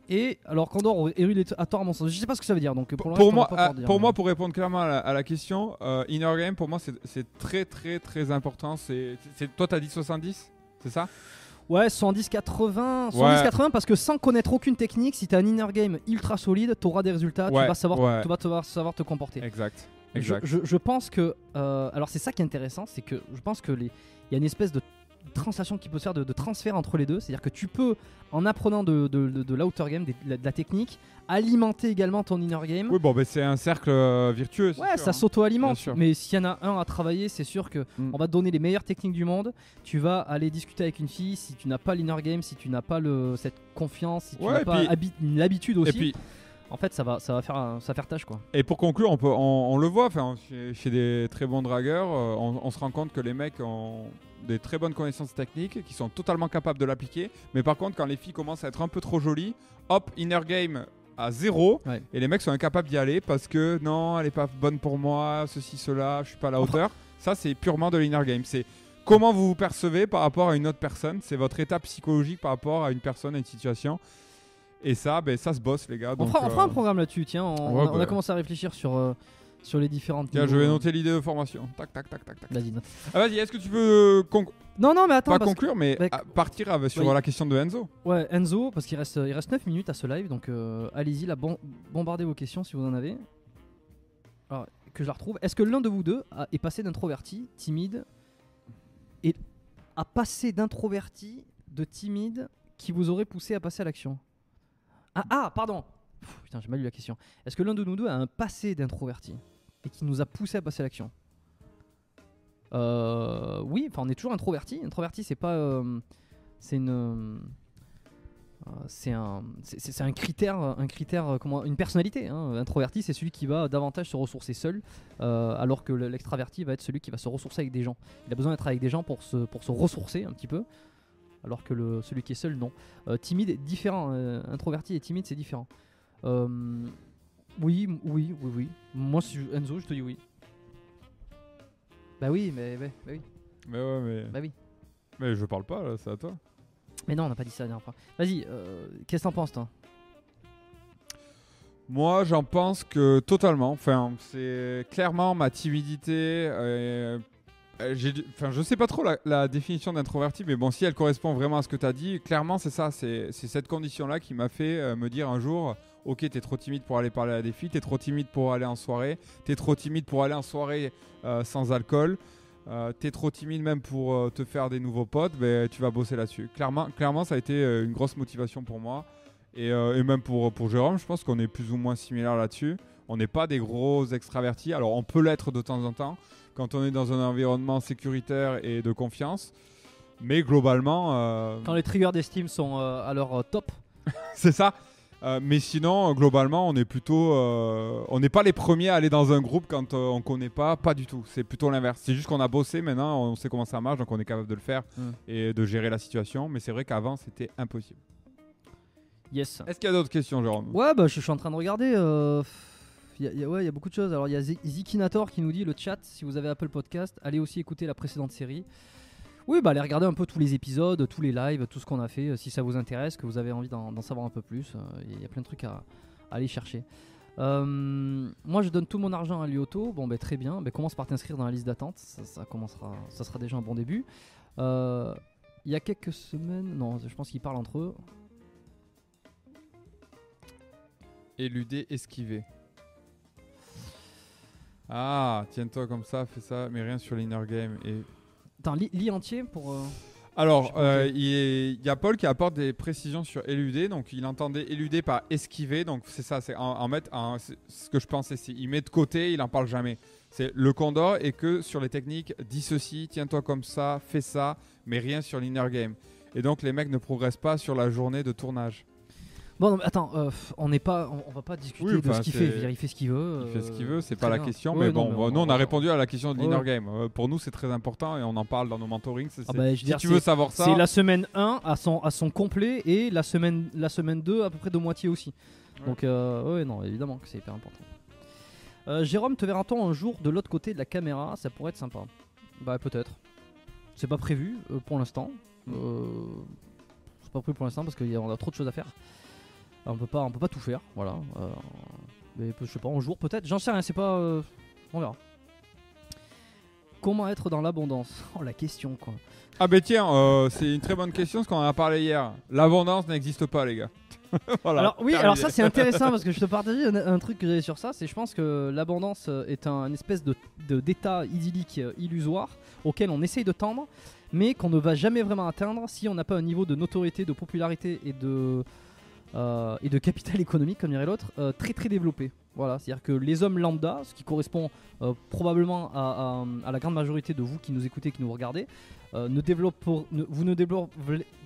Et alors Candor Erul est à tort à mon sens. Je sais pas ce que ça veut dire donc pour, Pour, moi, pas pouvoir dire, pour mais- moi, pour répondre clairement à la, à la question, inner game pour moi c'est- c'est très très très important. C'est c'est- toi t'as dit 70, c'est ça? Ouais, 110 80, Ouais. 110 80 parce que sans connaître aucune technique, si t'as un inner game ultra solide, t'auras des résultats, Ouais, tu vas savoir ouais. tu vas te- savoir te comporter. Exact. Exact. je- je pense que. euh, alors, c'est ça qui est intéressant, c'est que je pense que les. Il y a une espèce de translation qui peut se faire, de, de transfert entre les deux. C'est-à-dire que tu peux, en apprenant de, de, l'outer game, de la technique, alimenter également ton inner game. Oui, bon, ben c'est un cercle euh, virtueux. Ouais, sûr, ça hein. s'auto-alimente. Mais s'il y en a un à travailler, c'est sûr que Mm. on va te donner les meilleures techniques du monde. Tu vas aller discuter avec une fille. Si tu n'as pas l'inner game, si tu n'as pas le, cette confiance, si tu Ouais, n'as pas puis- l'habitude aussi, Et puis, en fait, ça va, ça va faire, ça va faire tâche quoi. Et pour conclure, on, peut, on, on le voit, enfin, chez, chez des très bons dragueurs, euh, on, on se rend compte que les mecs ont des très bonnes connaissances techniques, qui sont totalement capables de l'appliquer. Mais par contre, quand les filles commencent à être un peu trop jolies, hop, inner game à zéro, Ouais. et les mecs sont incapables d'y aller parce que non, elle est pas bonne pour moi, ceci, cela, je suis pas à la hauteur. Ça, c'est purement de l'inner game. C'est comment vous vous percevez par rapport à une autre personne. C'est votre état psychologique par rapport à une personne, à une situation. Et ça, ben, ça se bosse, les gars. On donc, fera, on fera euh, un programme là-dessus. Tiens, on, Ouais, on a- on a bah. commencé à réfléchir sur, euh, sur les différentes. Tiens, je vais noter l'idée de formation. Tac, tac, tac, tac, tac. Vas-y, note. Ah, vas-y, est-ce que tu peux euh, conc- Non, non, mais attends. pas parce que- conclure, mais bah, partir avec- sur oui. la question de Enzo Ouais, Enzo, parce qu'il reste, il reste 9 minutes à ce live, donc euh, allez-y, là, bon- bombardez vos questions si vous en avez. Alors, que je la retrouve. Est-ce que l'un de vous deux a- est passé d'introverti, timide, et a passé d'introverti, de timide, qui vous aurait poussé à passer à l'action? Ah, ah, pardon Pff, Putain, j'ai mal lu la question. Est-ce que l'un de nous deux a un passé d'introverti? Et qui nous a poussé à passer l'action Euh, Oui, enfin, on est toujours introverti. Introverti, c'est pas. euh, c'est une. euh, c'est un, c'est- un critère, un critère, comment, une personnalité. hein. Introverti, c'est celui qui va davantage se ressourcer seul, alors que le- l'extraverti va être celui qui va se ressourcer avec des gens. Il a besoin d'être avec des gens pour se, pour se ressourcer un petit peu, alors que celui qui est seul, non. Timide est différent. introverti et timide, c'est différent. Oui, oui, oui, oui. Moi, si je- Enzo, je te dis oui. Bah oui, mais, mais- bah oui, Mais ouais, mais, bah oui. mais je parle pas, là, c'est à toi. Mais non, on n'a pas dit ça la dernière fois. Vas-y, euh, qu'est-ce que t'en penses, toi? Moi, j'en pense que totalement. Enfin, c'est clairement ma timidité. euh, euh, j'ai Enfin, je sais pas trop la, la définition d'introverti, mais bon, si elle correspond vraiment à ce que tu as dit, clairement, c'est ça. C'est c'est cette condition-là qui m'a fait euh, me dire un jour Ok, t'es trop timide pour aller parler à des filles, t'es trop timide pour aller en soirée, t'es trop timide pour aller en soirée euh, sans alcool, euh, t'es trop timide même pour euh, te faire des nouveaux potes, ben, tu vas bosser là-dessus. Clairement, clairement, ça a été euh, une grosse motivation pour moi. Et, et même pour, pour Jérôme, je pense qu'on est plus ou moins similaires là-dessus. On n'est pas des gros extravertis. Alors on peut l'être de temps en temps quand on est dans un environnement sécuritaire et de confiance. Mais globalement, Quand les triggers d'estime sont à leur top, c'est ça. Euh, mais sinon, euh, globalement, on est plutôt, euh, on n'est pas les premiers à aller dans un groupe quand euh, on connaît pas, pas du tout. C'est plutôt l'inverse. C'est juste qu'on a bossé maintenant, on sait comment ça marche, donc on est capable de le faire Mm. et de gérer la situation. Mais c'est vrai qu'avant, c'était impossible. yes. Est-ce qu'il y a d'autres questions, Jérôme? Ouais, bah je suis en train de regarder. euh, y a- y a- ouais, il y a beaucoup de choses. Alors, il y a Zi- Zikinator qui nous dit le chat, si vous avez Apple Podcast, allez aussi écouter la précédente série. Oui, bah allez regarder un peu tous les épisodes, tous les lives, tout ce qu'on a fait, euh, si ça vous intéresse, que vous avez envie d'en savoir un peu plus. euh, Il y a plein de trucs à, aller chercher. Euh, moi, je donne tout mon argent à Lyoto. Bon, bah très bien. Bah, commence par t'inscrire dans la liste d'attente. Ça, commencera, ça sera déjà un bon début. Il y a quelques semaines, non, je pense qu'ils parlent entre eux. Éluder, esquiver. Ah, tiens-toi comme ça, fais ça, mais rien sur l'inner game. Et... Attends, lis, lis entier pour. euh, Alors, euh, il, est- il y a Paul qui apporte des précisions sur éluder. Donc, il entendait éluder par esquiver. Donc, c'est ça, c'est en, mettre. ce que je pensais, c'est il met de côté, il en parle jamais. C'est le condor et que sur les techniques, dis ceci, tiens-toi comme ça, fais ça, mais rien sur l'inner game. et donc les mecs ne progressent pas sur la journée de tournage. Bon, non, mais attends, euh, on n'est pas, on, on va pas discuter Oui, de ce qu'il fait. Dire, il fait ce qu'il veut. Il fait ce qu'il euh, veut, c'est pas la bien. question, Ouais, mais non, bon, mais on- nous on a on- répondu à la question de Ouais. l'inner game. Euh, pour nous c'est très important et on en parle dans nos mentorings. c'est- Ah bah, si dire, tu veux savoir ça, C'est la semaine 1 à son, à son complet et la semaine, la semaine 2 à peu près de moitié aussi. Ouais. Donc, euh, ouais, non, évidemment que c'est hyper important. Jérôme, te verra-t-on un jour de l'autre côté de la caméra? Ça pourrait être sympa. Bah, peut-être. C'est pas prévu pour l'instant. Euh, c'est pas prévu pour l'instant parce qu'on a trop de choses à faire. On peut pas, on peut pas tout faire, voilà. Euh, mais je sais pas, un jour peut-être. J'en sais rien, c'est pas. euh, on verra. Comment être dans l'abondance? Oh la question quoi. Ah ben tiens, euh, c'est une très bonne question parce qu'on en a parlé hier. L'abondance n'existe pas les gars. voilà. Alors oui, terminé. alors ça c'est intéressant parce que je te partageais un, un truc que j'avais sur ça, c'est je pense que l'abondance est un une espèce de de- d'état idyllique illusoire auquel on essaye de tendre, mais qu'on ne va jamais vraiment atteindre si on n'a pas un niveau de notoriété, de popularité et de euh, et de capital économique, comme dirait l'autre, euh, très très développé. Voilà, c'est-à-dire que les hommes lambda, ce qui correspond euh, probablement à, à- à la grande majorité de vous qui nous écoutez, qui nous regardez, ne développent- ne- vous ne développe-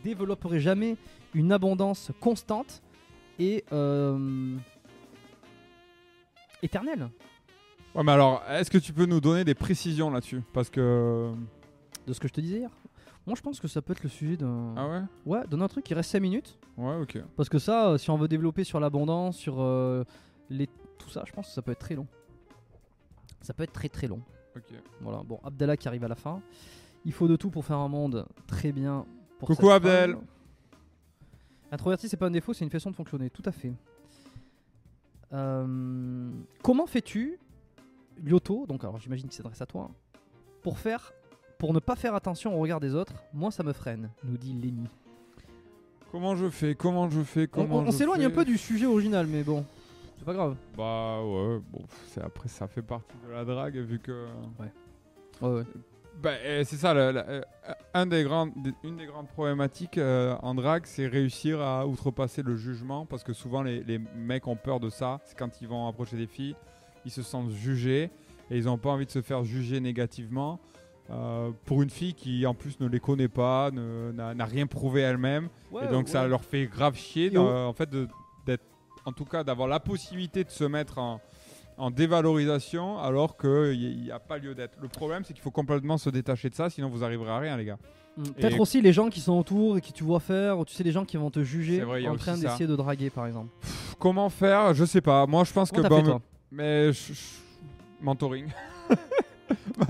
développerez jamais une abondance constante et éternelle. Ouais, mais alors, est-ce que tu peux nous donner des précisions là-dessus? Parce que. De ce que je te disais hier? Moi, je pense que ça peut être le sujet d'un. Ah ouais Ouais, d'un truc qui reste 5 minutes. Ouais, ok. Parce que ça, euh, si on veut développer sur l'abondance, sur euh, les... tout ça, je pense que ça peut être très long. Ça peut être très très long. ok. Voilà, bon, Abdallah qui arrive à la fin. Il faut de tout pour faire un monde très bien. Pour Coucou, Abdel. Introverti, c'est pas un défaut, c'est une façon de fonctionner. Tout à fait. Euh, comment fais-tu, Lyoto, donc alors j'imagine qu'il s'adresse à toi, hein, pour faire, pour ne pas faire attention au regard des autres Moi, ça me freine, nous dit Lenny. Comment je fais Comment je fais On, Comment on- s'éloigne un peu du sujet original, mais bon, c'est pas grave. Bah ouais, bon, c'est après ça fait partie de la drague vu que. Ouais, ouais. Bah, euh, c'est ça, euh, un des une des grandes problématiques euh, en drague, c'est réussir à outrepasser le jugement parce que souvent les, les mecs ont peur de ça. C'est quand ils vont approcher des filles, ils se sentent jugés et ils n'ont pas envie de se faire juger négativement. Euh, pour une fille qui en plus ne les connaît pas, n'a rien prouvé elle-même, et donc ça leur fait grave chier, en fait, d'être, en tout cas, d'avoir la possibilité de se mettre en, en dévalorisation alors qu'il n'y a pas lieu d'être. Le problème, c'est qu'il faut complètement se détacher de ça, sinon vous arriverez à rien, les gars. Mm, Peut-être aussi les gens qui sont autour et qui tu vois faire, ou tu sais, les gens qui vont te juger vrai, en train d'essayer de draguer par exemple. Pff, Comment faire? Je sais pas. Moi, je pense Comment que fait bon, toi? Mais je- je- mentoring.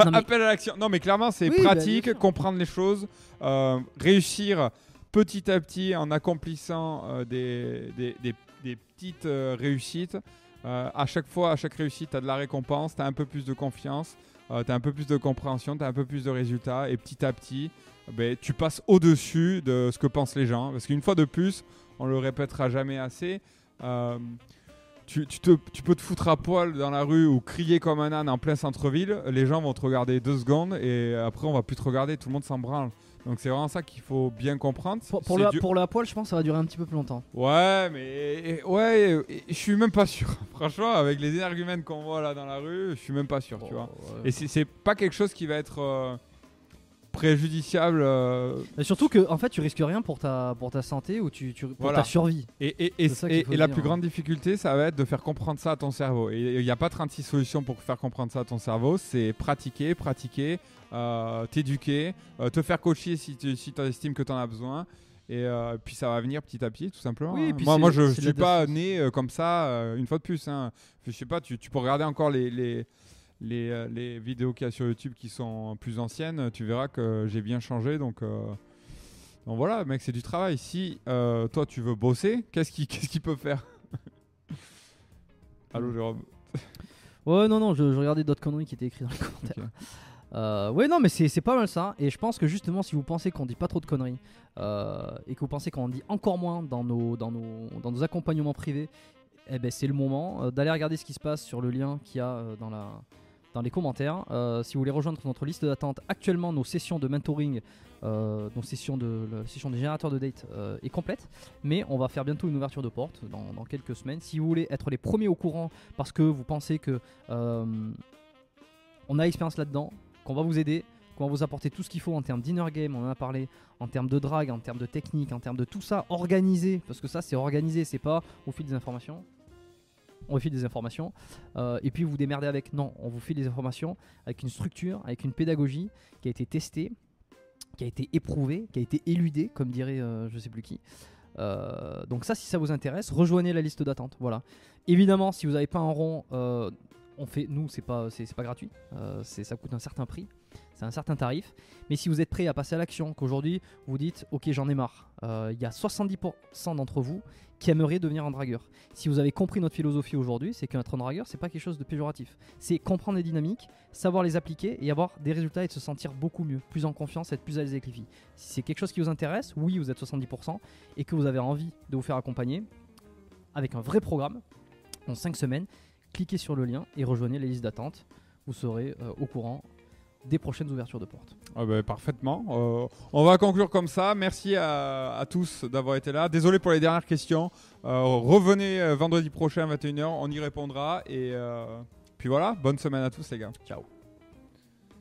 Non, mais- Appel à l'action. Non, mais clairement, c'est Oui, bah, pratique, sûr. comprendre les choses, euh, réussir petit à petit en accomplissant euh, des, des, des- des petites euh, réussites. Euh, à chaque fois, à chaque réussite, tu as de la récompense, tu as un peu plus de confiance, tu as un peu plus de compréhension, tu as un peu plus de résultats. Et petit à petit, ben, tu passes au-dessus de ce que pensent les gens. Parce qu'une fois de plus, on le répétera jamais assez. euh, tu, tu te- tu peux te foutre à poil dans la rue ou crier comme un âne en plein centre-ville, les gens vont te regarder deux secondes et après on va plus te regarder, tout le monde s'en branle. Donc c'est vraiment ça qu'il faut bien comprendre. Pour, pour C'est le, du- pour la poêle, je pense que ça va durer un petit peu plus longtemps. Ouais, mais ouais, je suis même pas sûr. Franchement, avec les énergumènes qu'on voit là dans la rue, je suis même pas sûr, tu vois. Et c'est c'est pas quelque chose qui va être euh, préjudiciable. euh, Mais surtout que en fait, tu risques rien pour ta, pour ta santé ou tu, tu- pour Voilà. ta survie. Et, et, et, la dire, plus hein. grande difficulté, ça va être de faire comprendre ça à ton cerveau. Et il n'y a pas 36 solutions pour faire comprendre ça à ton cerveau. C'est pratiquer, pratiquer, euh, t'éduquer, euh, te faire coacher si tu si estimes que tu en as besoin. Et euh, puis ça va venir petit à petit, tout simplement. Oui, hein. moi, moi, je ne suis pas né comme ça, une fois de plus. Hein. Je sais pas, tu, tu peux regarder encore les, les, les, euh, les vidéos qu'il y a sur YouTube qui sont plus anciennes. Tu verras que j'ai bien changé. Donc, euh, donc voilà, mec, c'est du travail. Si euh, toi, tu veux bosser, qu'est-ce qu'il qu'est-ce qu'il peut faire? Allô, Jérôme Ouais, non, non, je, je regardais d'autres conneries qui étaient écrites dans les commentaires. Euh, ouais, non, mais c'est pas mal ça. Et je pense que justement, si vous pensez qu'on dit pas trop de conneries euh, et que vous pensez qu'on en dit encore moins dans nos, dans nos, dans nos accompagnements privés, eh ben, c'est le moment euh, d'aller regarder ce qui se passe sur le lien qu'il y a dans, la, les commentaires. Euh, si vous voulez rejoindre notre liste d'attente, actuellement, nos sessions de mentoring, euh, nos sessions de, la session des générateurs de date euh, est complète. Mais on va faire bientôt une ouverture de porte dans, quelques semaines. Si vous voulez être les premiers au courant parce que vous pensez que on a expérience là-dedans, qu'on va vous aider, qu'on va vous apporter tout ce qu'il faut en termes d'inner game, on en a parlé, en termes de drag, en termes de technique, en termes de tout ça organisé, parce que ça c'est organisé, c'est pas au fil des informations. On vous file des informations euh, et puis vous démerdez avec. Non, on vous file des informations avec une structure, avec une pédagogie qui a été testée, qui a été éprouvée, qui a été éludée, comme dirait euh, je sais plus qui. Euh, donc ça, si ça vous intéresse, rejoignez la liste d'attente. Voilà. Évidemment, si vous n'avez pas un rond, euh, on fait, nous, c'est pas, c'est, pas gratuit. Ça coûte un certain prix, c'est un certain tarif. Mais si vous êtes prêt à passer à l'action, qu'aujourd'hui vous dites, ok, j'en ai marre. euh, Il y a 70% d'entre vous qui aimeraient devenir un dragueur. Si vous avez compris notre philosophie aujourd'hui, c'est qu'un dragueur, c'est pas quelque chose de péjoratif. C'est comprendre les dynamiques, savoir les appliquer et avoir des résultats et de se sentir beaucoup mieux, plus en confiance, être plus à l'aise avec les filles. Si c'est quelque chose qui vous intéresse, oui, vous êtes 70% et que vous avez envie de vous faire accompagner avec un vrai programme en 5 semaines, cliquez sur le lien et rejoignez les listes d'attente. Vous serez euh, au courant des prochaines ouvertures de portes. Ah bah, parfaitement. Euh, on va conclure comme ça. Merci à, à tous d'avoir été là. Désolé pour les dernières questions. Euh, revenez euh, vendredi prochain à 21h, on y répondra. Et puis voilà, bonne semaine à tous les gars. Ciao.